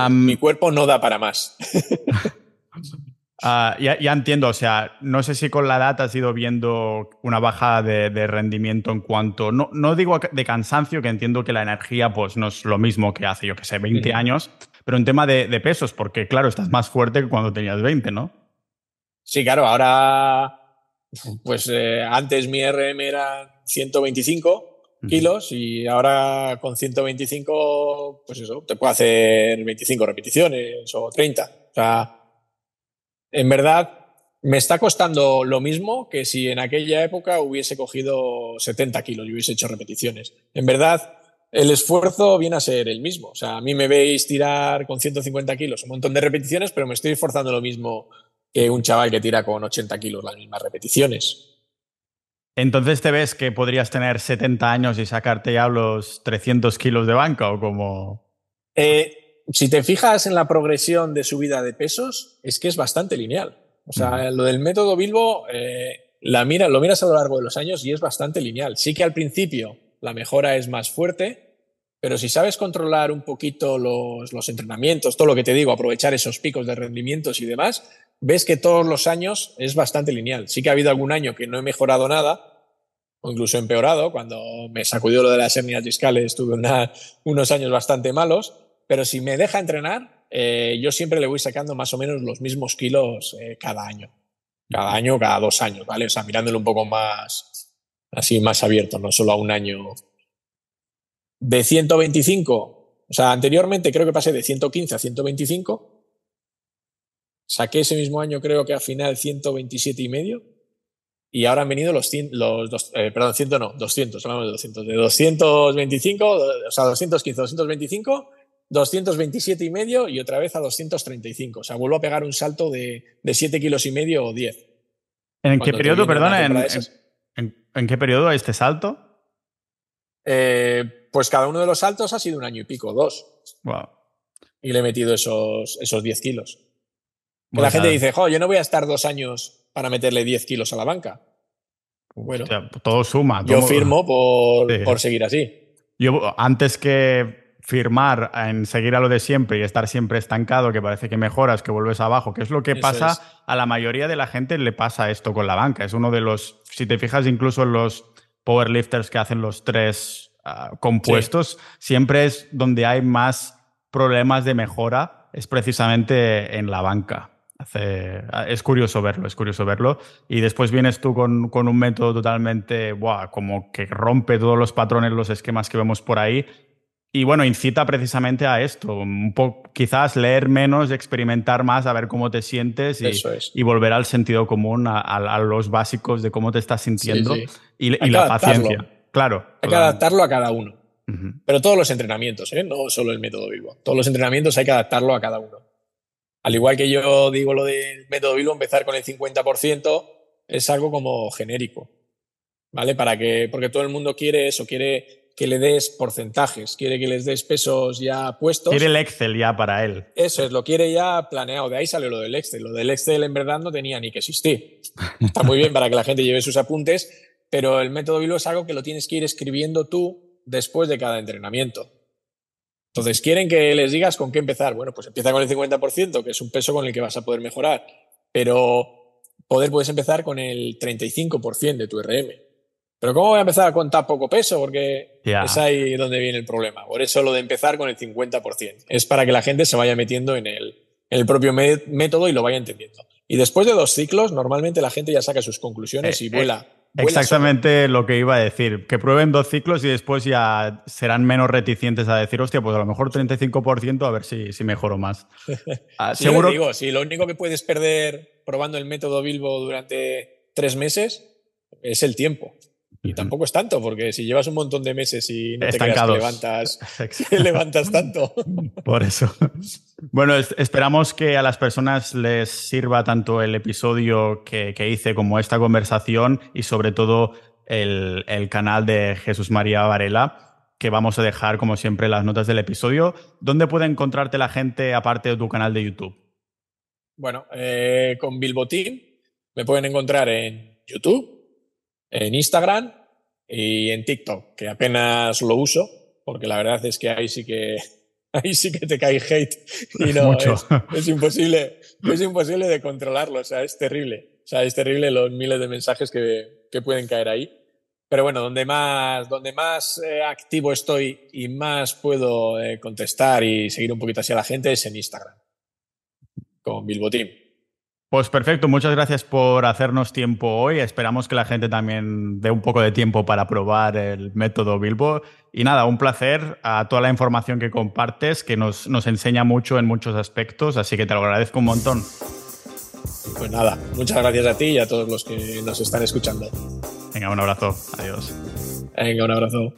Mi cuerpo no da para más. Ah, ya, entiendo, o sea, no sé si con la edad has ido viendo una baja de, rendimiento en cuanto, no, no, digo de cansancio, que entiendo que la energía pues no es lo mismo que hace, yo que sé, 20 años, pero en tema de, pesos, porque claro, estás más fuerte que cuando tenías 20, ¿no? Sí, claro, ahora, pues eh, antes mi RM era 125 kilos y ahora con 125, pues eso, te puedo hacer 25 repeticiones o 30. O sea, en verdad me está costando lo mismo que si en aquella época hubiese cogido 70 kilos y hubiese hecho repeticiones. En verdad, el esfuerzo viene a ser el mismo. O sea, a mí me veis tirar con 150 kilos un montón de repeticiones, pero me estoy esforzando lo mismo que un chaval que tira con 80 kilos las mismas repeticiones. Entonces te ves que podrías tener 70 años y sacarte ya los 300 kilos de banca o como... Eh, si te fijas en la progresión de subida de pesos, es que es bastante lineal. O sea, lo del método Bilbo, eh, la mira, lo miras a lo largo de los años y es bastante lineal. Sí que al principio la mejora es más fuerte, pero si sabes controlar un poquito los, los entrenamientos, todo lo que te digo, aprovechar esos picos de rendimientos y demás, ves que todos los años es bastante lineal. Sí que ha habido algún año que no he mejorado nada, o incluso empeorado, cuando me sacudió lo de las hernias discales, tuve unos años bastante malos, pero si me deja entrenar, eh, yo siempre le voy sacando más o menos los mismos kilos eh, cada año. Cada año, cada dos años, ¿vale? O sea, mirándolo un poco más, así más abierto, no solo a un año. De 125, o sea, anteriormente creo que pasé de 115 a 125. Saqué ese mismo año, creo que al final 127 y medio. Y ahora han venido los, los dos, eh, perdón, 100 no, 200, hablamos de 200. De 225, o sea, 215, 225 227 y medio y otra vez a 235. O sea, vuelvo a pegar un salto de, de 7 kilos y medio o 10. ¿En qué periodo, perdona, en, qué periodo este salto? Eh, pues cada uno de los saltos ha sido un año y pico, dos. Wow. Y le he metido esos, esos 10 kilos. la gente dice, jo, yo no voy a estar dos años para meterle 10 kilos a la banca. Bueno, todo suma. Yo firmo por, por seguir así. Yo, antes que firmar en seguir a lo de siempre y estar siempre estancado, que parece que mejoras, que vuelves abajo, que es lo que pasa a la mayoría de la gente le pasa esto con la banca. Es uno de los, si te fijas incluso en los powerlifters que hacen los tres ah, compuestos, siempre es donde hay más problemas de mejora, es precisamente en la banca. es curioso verlo, es curioso verlo. Y después vienes tú con, con un método totalmente, buah, como que rompe todos los patrones, los esquemas que vemos por ahí y bueno, incita precisamente a esto, un poco, quizás leer menos, experimentar más, a ver cómo te sientes y, volver al sentido común, a, los básicos de cómo te estás sintiendo y, la paciencia. Claro. Hay que adaptarlo a cada uno. Pero todos los entrenamientos, ¿eh? no solo el método Bilbo. Todos los entrenamientos hay que adaptarlo a cada uno. Al igual que yo digo lo del método Bilbo, empezar con el 50% es algo como genérico. ¿Vale? Para que, porque todo el mundo quiere eso, quiere que le des porcentajes, quiere que les des pesos ya puestos. Quiere el Excel ya para él. Eso es, lo quiere ya planeado. De ahí sale lo del Excel. Lo del Excel en verdad no tenía ni que existir. Está muy bien para que la gente lleve sus apuntes, pero el método Vilo es algo que lo tienes que ir escribiendo tú después de cada entrenamiento. Entonces, quieren que les digas con qué empezar. Bueno, pues empieza con el 50%, que es un peso con el que vas a poder mejorar, pero poder puedes empezar con el 35% de tu RM. Pero ¿cómo voy a empezar a contar poco peso? Porque es ahí donde viene el problema. Por eso lo de empezar con el 50%. Es para que la gente se vaya metiendo en el, el propio método y lo vaya entendiendo. Y después de dos ciclos, normalmente la gente ya saca sus conclusiones y eh, vuela. Eh, exactamente lo que iba a decir. Que prueben dos ciclos y después ya serán menos reticentes a decir, hostia, pues a lo mejor 35%, a ver si, si mejoro más. Ah, seguro. digo, si lo único que puedes perder probando el método Bilbo durante tres meses es el tiempo. Y tampoco es tanto, porque si llevas un montón de meses y no te levantas, levantas tanto. Por eso. Bueno, esperamos que a las personas les sirva tanto el episodio que, hice como esta conversación y sobre todo el, el canal de Jesús María Varela, que vamos a dejar, como siempre, las notas del episodio. ¿Dónde puede encontrarte la gente aparte de tu canal de YouTube? Bueno, eh, con Bilbotín me pueden encontrar en YouTube, en Instagram y en TikTok, que apenas lo uso, porque la verdad es que ahí sí que ahí sí que te cae hate y no es, es, imposible, es imposible de controlarlo, o sea, es terrible, o sea, es terrible los miles de mensajes que, que pueden caer ahí. Pero bueno, donde más, donde más eh, activo estoy y más puedo eh, contestar y seguir un poquito así a la gente es en Instagram con Bilbo Team. Pues perfecto, muchas gracias por hacernos tiempo hoy. Esperamos que la gente también dé un poco de tiempo para probar el método Bilbo. Y nada, un placer a toda la información que compartes, que nos, nos enseña mucho en muchos aspectos, así que te lo agradezco un montón. Pues nada, muchas gracias a ti y a todos los que nos están escuchando. Venga, un abrazo. Adiós. Venga, un abrazo.